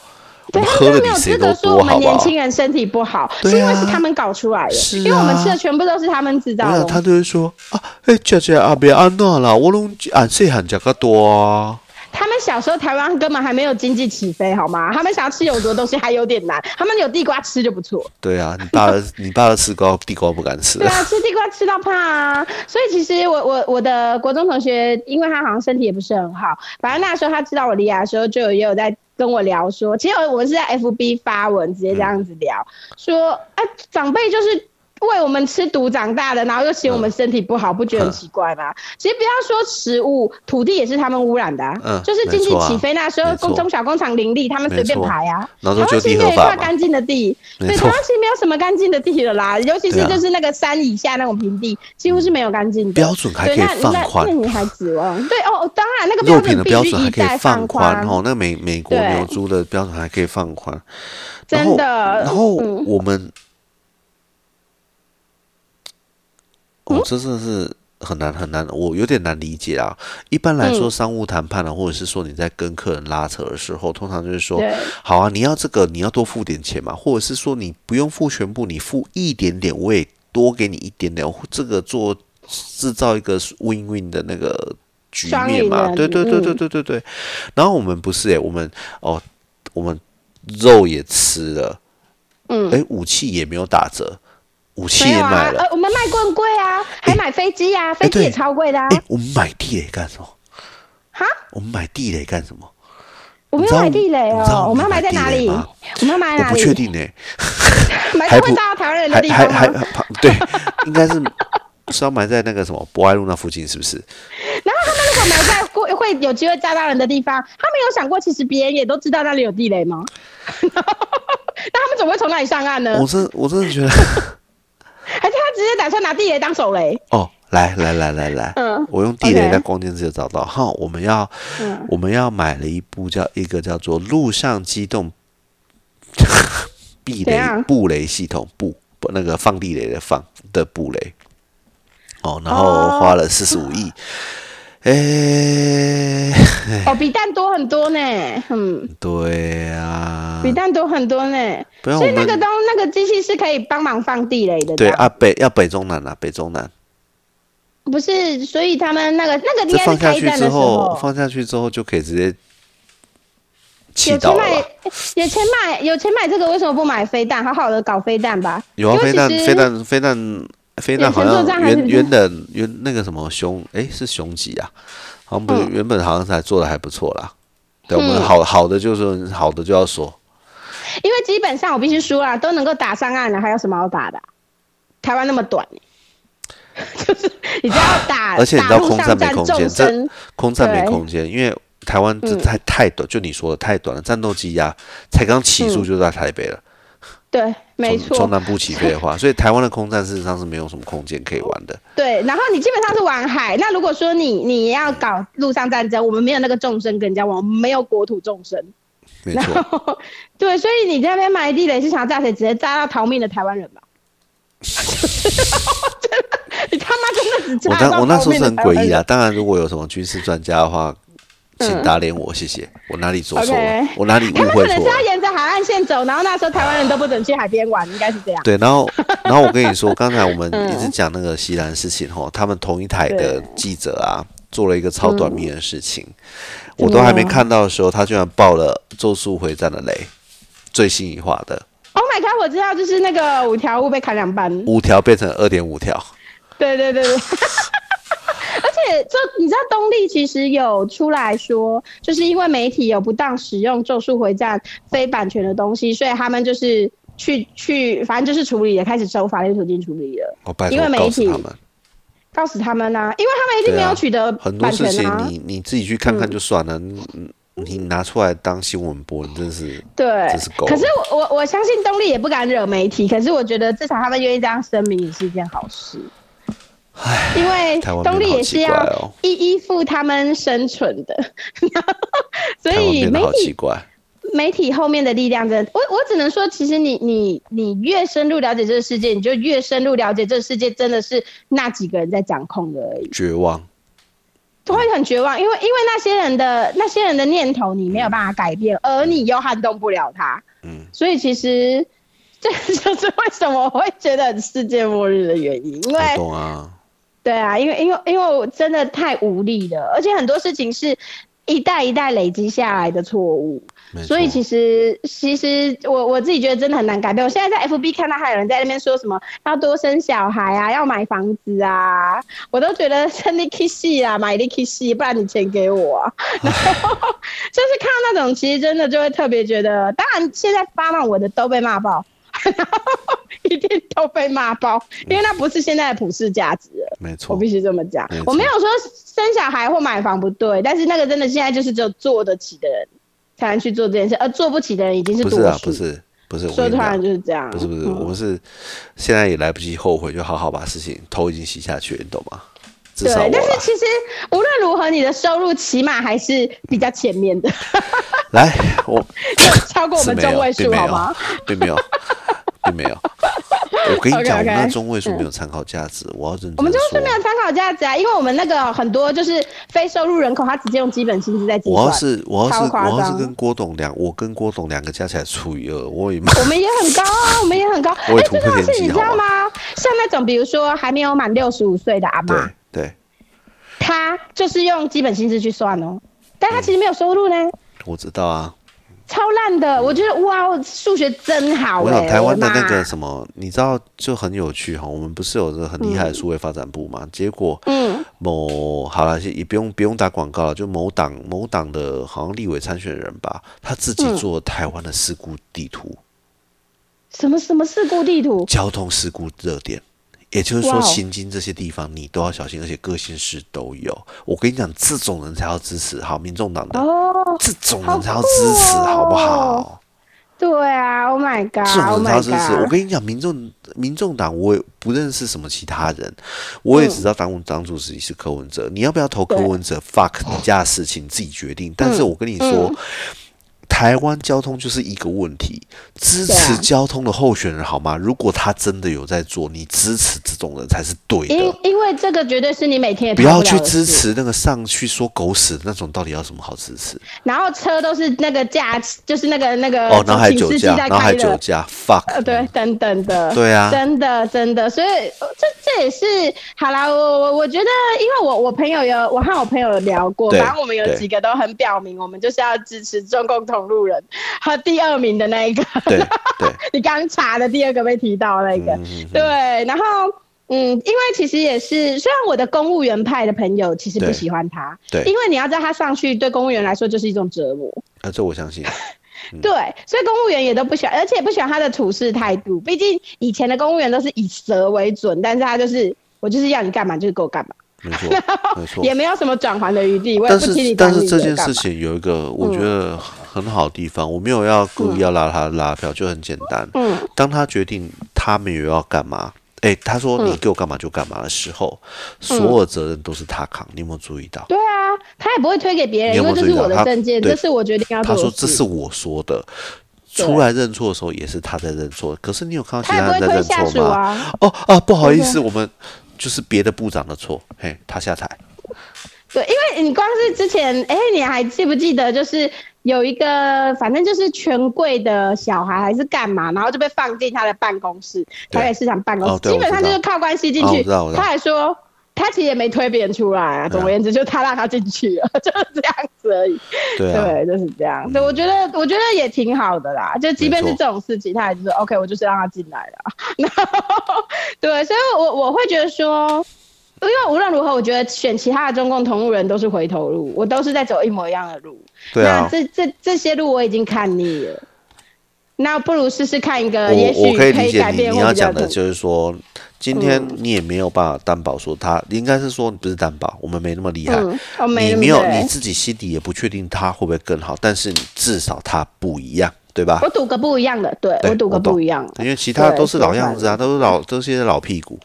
对他们没有资格说我们年轻人身体不好，是因为是他们搞出来的，因为我们吃的全部都是他们制造的。他就会说啊，哎，姐姐啊，别安那啦，我拢按细汉食较多啊。他们小时候台湾根本还没有经济起飞，好吗？他们想要吃有毒的东西还有点难，[laughs] 他们有地瓜吃就不错。对啊，你爸 [laughs] 你爸的吃瓜地瓜不敢吃。对啊，吃地瓜吃到怕啊！所以其实我我我的国中同学，因为他好像身体也不是很好，反正那时候他知道我离癌的时候，就也有在跟我聊说，其实我们是在 FB 发文直接这样子聊，说哎长辈就是。喂我们吃毒长大的，然后又嫌我们身体不好，不觉得很奇怪吗？其实不要说食物，土地也是他们污染的啊。就是经济起飞那时候，工中小工厂林立，他们随便排啊。台湾其实没有一块干净的地，对，台湾其实没有什么干净的地了啦。尤其是就是那个山以下那种平地，几乎是没有干净的。标准还可以放宽，那你还指望？对哦，当然那个标准必须还可以放宽哦。那美美国牛猪的标准还可以放宽，真的。然后我们。哦，这真的是很难很难，我有点难理解啊。一般来说，商务谈判啊，或者是说你在跟客人拉扯的时候，通常就是说，好啊，你要这个，你要多付点钱嘛，或者是说你不用付全部，你付一点点，我也多给你一点点，这个做制造一个 win win 的那个局面嘛。对对对对对对对。然后我们不是诶，我们哦，我们肉也吃了，嗯，哎，武器也没有打折。武器也买了，呃，我们卖棍贵啊，还买飞机啊，飞机也超贵的啊。我们买地雷干什么？哈？我们买地雷干什么？我们要买地雷哦，我们要买在哪里？我们要买哪里？我不确定呢。[laughs] 买在会炸台湾人的地方还还对，[laughs] 应该是是要埋在那个什么博爱路那附近，是不是？然后他们如果埋在会会有机会炸到人的地方，他们有想过，其实别人也都知道那里有地雷吗？[laughs] 那他们怎么会从那里上岸呢？我真我真的觉得。还是他直接打算拿地雷当手雷？哦，来来来来来，嗯，我用地雷在关键字找到，哈，我们要，我们要买了一部叫一个叫做陆上机动避雷布雷系统，布那个放地雷的放的布雷，哦，然后花了四十五亿。哎，哦，比蛋多很多呢，嗯，对啊，比蛋多很多呢，所以那个东那个机器是可以帮忙放地雷的。对啊，北要北中南啊，北中南。不是，所以他们那个那个应该放下去之后，放下去之后就可以直接有钱买，有钱买，有钱买这个，为什么不买飞弹？好好的搞飞弹吧。有啊，飞弹，飞弹，飞弹。飞弹好像原原的原那个什么雄哎是雄几啊？好像不是原本好像才做的还不错啦。对，我们好好的就是好的就要说，因为基本上我必须说啊，都能够打上岸了，还有什么好打的？台湾那么短，[laughs] 就是你知道打，而且你知道空战没空间，这空战没空间，因为台湾这太太短，就你说的太短了，战斗机呀才刚起诉就在台北了。对，没错。从南部起飞的话，[laughs] 所以台湾的空战事实上是没有什么空间可以玩的。对，然后你基本上是玩海。那如果说你你要搞陆上战争，我们没有那个纵深跟人家玩，没有国土纵深。没错。[laughs] 对，所以你在那边埋地雷是想炸谁？直接炸到逃命的台湾人吧。[laughs] 你他妈真的只炸我那我那时候是很诡异啊。当然，如果有什么军事专家的话。请打脸我，谢谢。我哪里做错了？我哪里误会错了？他们可能是要沿着海岸线走，然后那时候台湾人都不准去海边玩，应该是这样。对，然后，[laughs] 然后我跟你说，刚才我们一直讲那个西兰事情吼，他们同一台的记者啊，做了一个超短命的事情，我都还没看到的时候，他居然爆了《咒术回战》的雷，最新一话的。Oh my god！我知道，就是那个五条悟被砍两半，五条变成二点五条。对对对对。[laughs] 而且且这你知道东立其实有出来说，就是因为媒体有不当使用《咒术回战》非版权的东西，所以他们就是去去，反正就是处理了，开始走法律途径处理了。因为媒体告诉他们呐，因为他们一定没有取得很多事情，你你自己去看看就算了。嗯。你拿出来当新闻播，真是对，真是够。可是我我我相信东力也不敢惹媒体，可是我觉得至少他们愿意这样声明也是一件好事。唉，因为东丽也是要依依附他们生存的，[laughs] 所以媒体媒体后面的力量真的，我我只能说，其实你你你越深入了解这个世界，你就越深入了解这个世界真的是那几个人在掌控的而已。绝望。都会很绝望，因为因为那些人的那些人的念头你没有办法改变，而你又撼动不了他，嗯，所以其实 [laughs] 这就是为什么我会觉得世界末日的原因，因为懂啊，对啊，因为因为因为我真的太无力了，而且很多事情是一代一代累积下来的错误。所以其实其实我我自己觉得真的很难改变。我现在在 FB 看到还有人在那边说什么要多生小孩啊，要买房子啊，我都觉得趁你 kiss 啊，买你 kiss，不然你钱给我。啊然后就是看到那种，其实真的就会特别觉得，当然现在发骂我的都被骂爆，[laughs] 一定都被骂爆，因为那不是现在的普世价值。没错，我必须这么讲。我没有说生小孩或买房不对，但是那个真的现在就是只有做得起的人。才能去做这件事，而做不起的人已经是多数。不是啊，不是，不是，说突然就是这样。不是不是，我们是现在也来不及后悔，就好好把事情头已经洗下去，你懂吗？对，但是其实无论如何，你的收入起码还是比较前面的。[laughs] 来，我 [laughs] 超过我们中位数好吗？并没有，并没有。我跟你讲，我们那中位数没有参考价值，我要认真我们中位数没有参考价值啊，因为我们那个很多就是非收入人口，他直接用基本薪资在计算。我要是我要是我要是跟郭董两，我跟郭董两个加起来除以二，我也我们也很高啊，我们也很高。哎，真的是你知道吗？像那种比如说还没有满六十五岁的阿妈，对，他就是用基本薪资去算哦，但他其实没有收入呢。我知道啊。超烂的，我觉得哇，数学真好。我想台湾的那个什么，你知道就很有趣哈。我们不是有个很厉害的数位发展部嘛？结果，嗯，某好了，也不用不用打广告了，就某党某党的好像立委参选人吧，他自己做台湾的事故地图。什么什么事故地图？交通事故热点。也就是说，新津这些地方你都要小心，而且各县市都有。我跟你讲，这种人才要支持，好，民众党的，这种人才要支持，好不好？对啊，Oh my God，这种人才要支持。我跟你讲，民众民众党，我也不认识什么其他人，我也只知道党党主席是柯文哲。你要不要投柯文哲？Fuck，你家的事情自己决定。但是我跟你说。台湾交通就是一个问题，支持交通的候选人好吗？如果他真的有在做，你支持这种人才是对的。因因为这个绝对是你每天不要去支持那个上去说狗屎的那种，到底要什么好支持？然后车都是那个驾，就是那个那个哦，然后还酒驾，然后还酒驾，fuck，对，等等的，对啊，真的真的，所以这这也是好啦。我我我觉得，因为我我朋友有，我和我朋友聊过，反正我们有几个都很表明，我们就是要支持中共同。路人和第二名的那一个，对对，[laughs] 你刚查的第二个被提到那个，对，然后嗯，因为其实也是，虽然我的公务员派的朋友其实不喜欢他，对，因为你要知道他上去对公务员来说就是一种折磨，啊，这我相信，[laughs] 对，所以公务员也都不喜欢，而且不喜欢他的处事态度，毕竟以前的公务员都是以蛇为准，但是他就是我就是要你干嘛就是给我干嘛。没错，[laughs] 没错，也没有什么转还的余地。但是，但是这件事情有一个我觉得很好的地方，我没有要故意要拉他拉票，就很简单。嗯，当他决定他没有要干嘛，哎，他说你给我干嘛就干嘛的时候，所有责任都是他扛。你有没有注意到？对啊，他也不会推给别人，因为这是我的证件，这是我决定要做。他说这是我说的，出来认错的时候也是他在认错。可是你有看到其他人在认错吗？哦啊，不好意思，我们。就是别的部长的错，嘿，他下台。对，因为你光是之前，哎，你还记不记得，就是有一个，反正就是权贵的小孩还是干嘛，然后就被放进他的办公室，台北市场办公室，基本上就是靠关系进去。他还说。他其实也没推别人出来啊，总而言之，就他让他进去了，[laughs] 就是这样子而已。对，就是这样。对，我觉得，我觉得也挺好的啦。就即便是这种事情，他也是 OK，我就是让他进来了。[laughs] 然后，对，所以我我会觉得说，因为无论如何，我觉得选其他的中共同路人都是回头路，我都是在走一模一样的路。对啊，这这这些路我已经看腻了，那不如试试看一个，也许可以理解。你要讲的就是说，今天你也没有办法担保说他，应该是说不是担保，我们没那么厉害，你没有你自己心底也不确定他会不会更好，但是你至少他不一样。对吧？我赌个不一样的，对我赌个不一样，因为其他都是老样子啊，都是老都是些老屁股。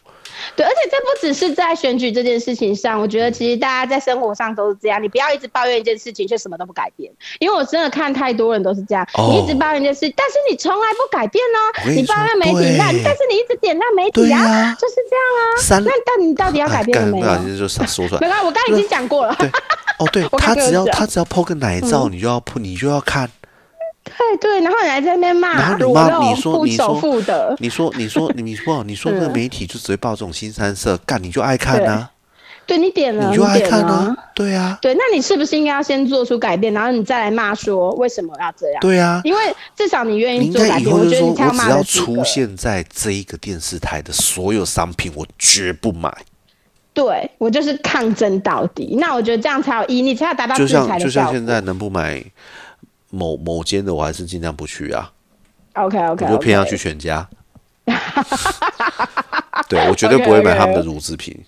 对，而且这不只是在选举这件事情上，我觉得其实大家在生活上都是这样。你不要一直抱怨一件事情，却什么都不改变。因为我真的看太多人都是这样，你一直抱怨一件事，但是你从来不改变呢。你抱怨媒体烂，但是你一直点亮媒体啊，就是这样啊。那但你到底要改变了没有？就说出来。没关系，我刚已经讲过了。哦，对，[laughs] 他只要他只要抛个奶照，你就要铺，你就要看。对对，然后你还在那边骂，然后你骂你说你说你说你说你说你说那个媒体就只会报这种新三色，干你就爱看啊？对你点了，你就爱看啊？对啊，对，那你是不是应该要先做出改变，然后你再来骂说为什么要这样？对啊，因为至少你愿意做改变，我觉得我只要出现在这一个电视台的所有商品，我绝不买。对我就是抗争到底。那我觉得这样才有意义，你才要达到就像就像现在能不买。某某间的我还是尽量不去啊。OK OK，我就偏要去全家。[laughs] 对，我绝对不会买他们的乳制品。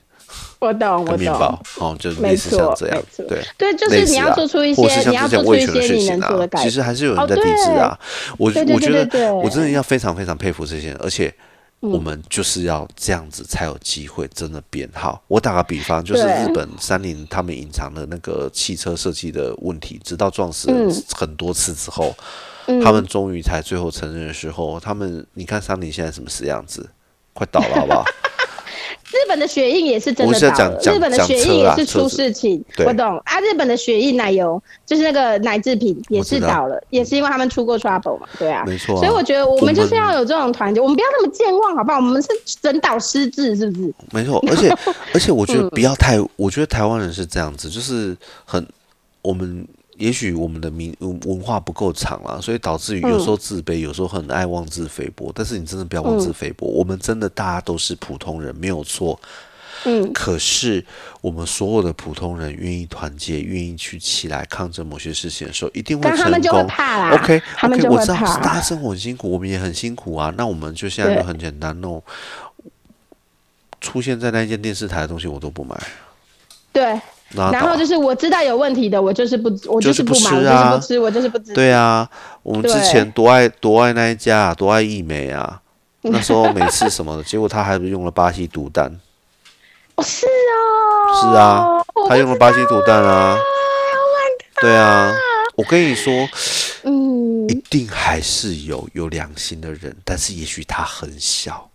我懂，我懂。面包哦，就类似像这样。对对，就是你要做出一些，你要做出一些你能做的改其实还是有人在抵制啊。我我觉得我真的要非常非常佩服这些人，而且。我们就是要这样子才有机会真的变好。我打个比方，就是日本三菱他们隐藏的那个汽车设计的问题，直到撞死很多次之后，他们终于才最后承认的时候，他们你看三菱现在什么死样子，快倒了好不好？[laughs] 日本的血印也是真的倒了，日本的血印也是出事情，我懂啊。日本的血印奶油就是那个奶制品也是倒了，也是因为他们出过 trouble 嘛，对啊，没错。所以我觉得我们就是要有这种团结，我们不要那么健忘，好不好？我们是整岛失智，是不是？没错，[laughs] 而且而且我觉得不要太，我觉得台湾人是这样子，就是很我们。也许我们的民文化不够长了，所以导致于有时候自卑，有时候很爱妄自菲薄。但是你真的不要妄自菲薄，我们真的大家都是普通人，没有错。嗯。可是我们所有的普通人愿意团结，愿意去起来抗争某些事情的时候，一定会成功。他们就会怕啦。OK，OK，我知道大家生活很辛苦，我们也很辛苦啊。那我们就现在就很简单哦，出现在那间电视台的东西我都不买。对。然后就是我知道有问题的，我就是不，我就是不买，我就是不吃，我就是不吃。对啊，我们之前多爱多爱那一家，多爱益美啊，那时候每次什么的，[laughs] 结果他还是用了巴西毒弹。哦，是啊，是啊，他用了巴西毒弹啊。对啊，我跟你说，嗯，一定还是有有良心的人，但是也许他很小，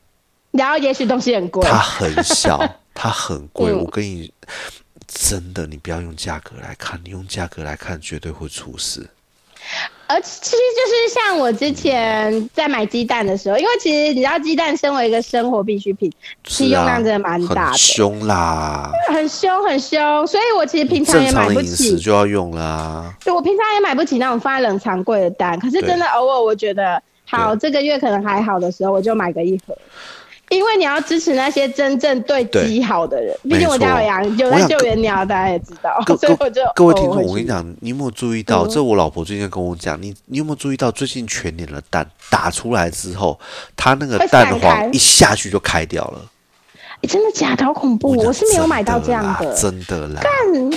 然后也许东西很贵，他很小，[laughs] 他很贵，我跟你。真的，你不要用价格来看，你用价格来看绝对会出事。而其实就是像我之前在买鸡蛋的时候，因为其实你知道，鸡蛋身为一个生活必需品，其用量真的蛮大的，凶啦，很凶很凶，所以我其实平常也买不起，就要用啦。对，我平常也买不起那种放在冷藏柜的蛋，可是真的偶尔我觉得好，这个月可能还好的时候，我就买个一盒。因为你要支持那些真正对鸡好的人，毕竟我家有养有在救援鸟，大家也知道。[laughs] 所以我就各位听众，我跟你讲，你有没有注意到？这我老婆最近跟我讲，你你有没有注意到？最近全年的蛋打出来之后，它那个蛋黄一下去就开掉了。真的假的？好恐怖！我是没有买到这样的，真的啦。干，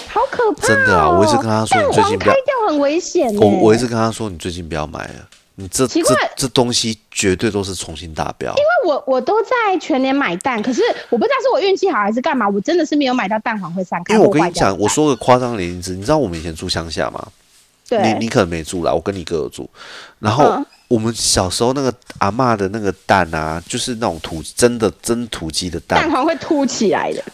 好可怕！真的啊！我一直跟他说，你最近不要开掉，很危险。我我一直跟他说，你最近不要买了。你这这这东西绝对都是重新达标，因为我我都在全年买蛋，可是我不知道是我运气好还是干嘛，我真的是没有买到蛋黄会散开。因为我跟你讲，我说个夸张的例子，你知道我们以前住乡下吗？对，你你可能没住啦，我跟你哥有住。然后我们小时候那个阿妈的那个蛋啊，就是那种土真的真土鸡的蛋，蛋黄会凸起来的。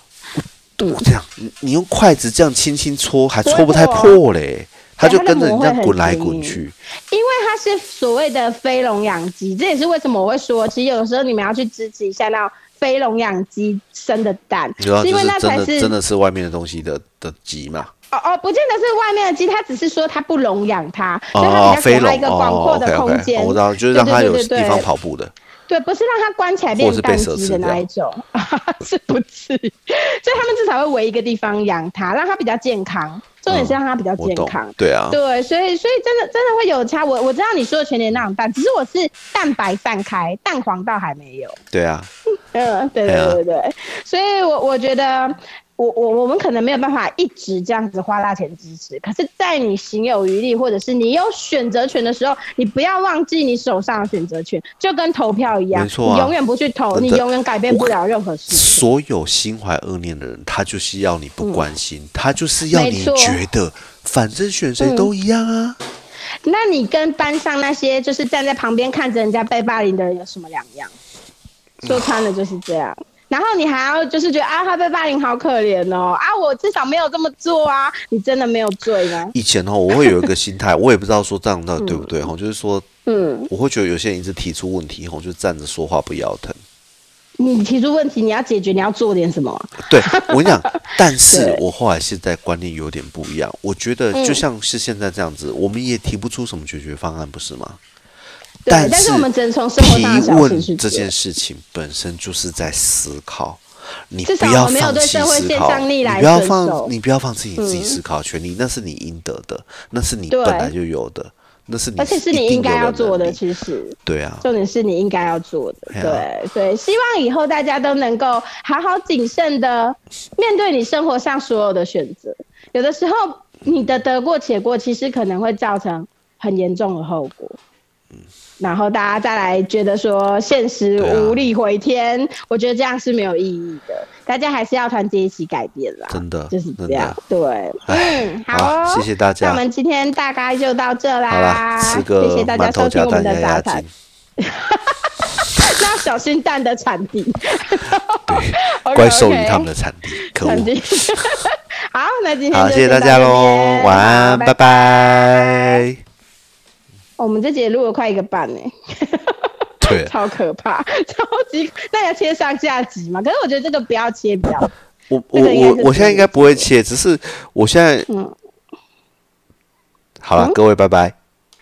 我这样，你你用筷子这样轻轻搓，还搓不太破嘞。它就跟着你这样滚来滚去，因为它是所谓的非笼养鸡，这也是为什么我会说，其实有的时候你们要去支持一下那非笼养鸡生的蛋，因为那才是真的是外面的东西的的鸡嘛。哦哦，不见得是外面的鸡，它只是说它不笼养它，所以它比较给它一个广阔的空间。我知道，就是让它有地方跑步的。对，不是让它关起来变蛋鸡的那一种，[laughs] 是不是？所以他们至少会围一个地方养它，让它比较健康。重点是让它比较健康。对啊。对，所以所以真的真的会有差。我我知道你说的全年那种蛋，只是我是蛋白散开，蛋黄倒还没有。对啊。[laughs] 嗯，对对对对。所以我我觉得。我我我们可能没有办法一直这样子花大钱支持，可是，在你行有余力，或者是你有选择权的时候，你不要忘记你手上的选择权，就跟投票一样，没错，你永远不去投，你永远改变不了任何事情。所有心怀恶念的人，他就是要你不关心，他就是要你觉得，反正选谁都一样啊。那你跟班上那些就是站在旁边看着人家被霸凌的人有什么两样？说穿了就是这样。然后你还要就是觉得啊，他被霸凌好可怜哦啊，我至少没有这么做啊，你真的没有罪吗？以前哦，我会有一个心态，[laughs] 我也不知道说这样到底对不对哈，就是说，嗯，我会觉得有些人一直提出问题后就站着说话不腰疼。你提出问题，你要解决，你要做点什么？对我跟你讲，[laughs] 但是我后来现在观念有点不一样，我觉得就像是现在这样子，我们也提不出什么解决方案，不是吗？但是我们只能从生活上的问这件事情本身就是在思考，你不要放弃思考，你不要放，你不要放弃你自己思考权利，那是你应得的，那是你本来就有的，那是你而且是你应该要做的。其实，对啊，重点是你应该要做的。对对，希望以后大家都能够好好谨慎的面对你生活上所有的选择。有的时候，你的得过且过，其实可能会造成很严重的后果。嗯。然后大家再来觉得说现实无力回天，我觉得这样是没有意义的。大家还是要团结一起改变啦，真的就是这样。对，嗯，好，谢谢大家。那我们今天大概就到这啦。好了，吃个谢谢大家收听我们的杂谈。[laughs] 那要小心蛋的产地。对，[laughs] 怪兽鱼他们的产地，可恶。[laughs] 好，那今天好，谢谢大家喽，晚安，拜拜。我们这节录了快一个半呢，对，[laughs] 超可怕，超级。那要切上下集嘛？可是我觉得这个不要切，比较。[laughs] 我我我我现在应该不会切，只是我现在嗯，好了，各位拜拜。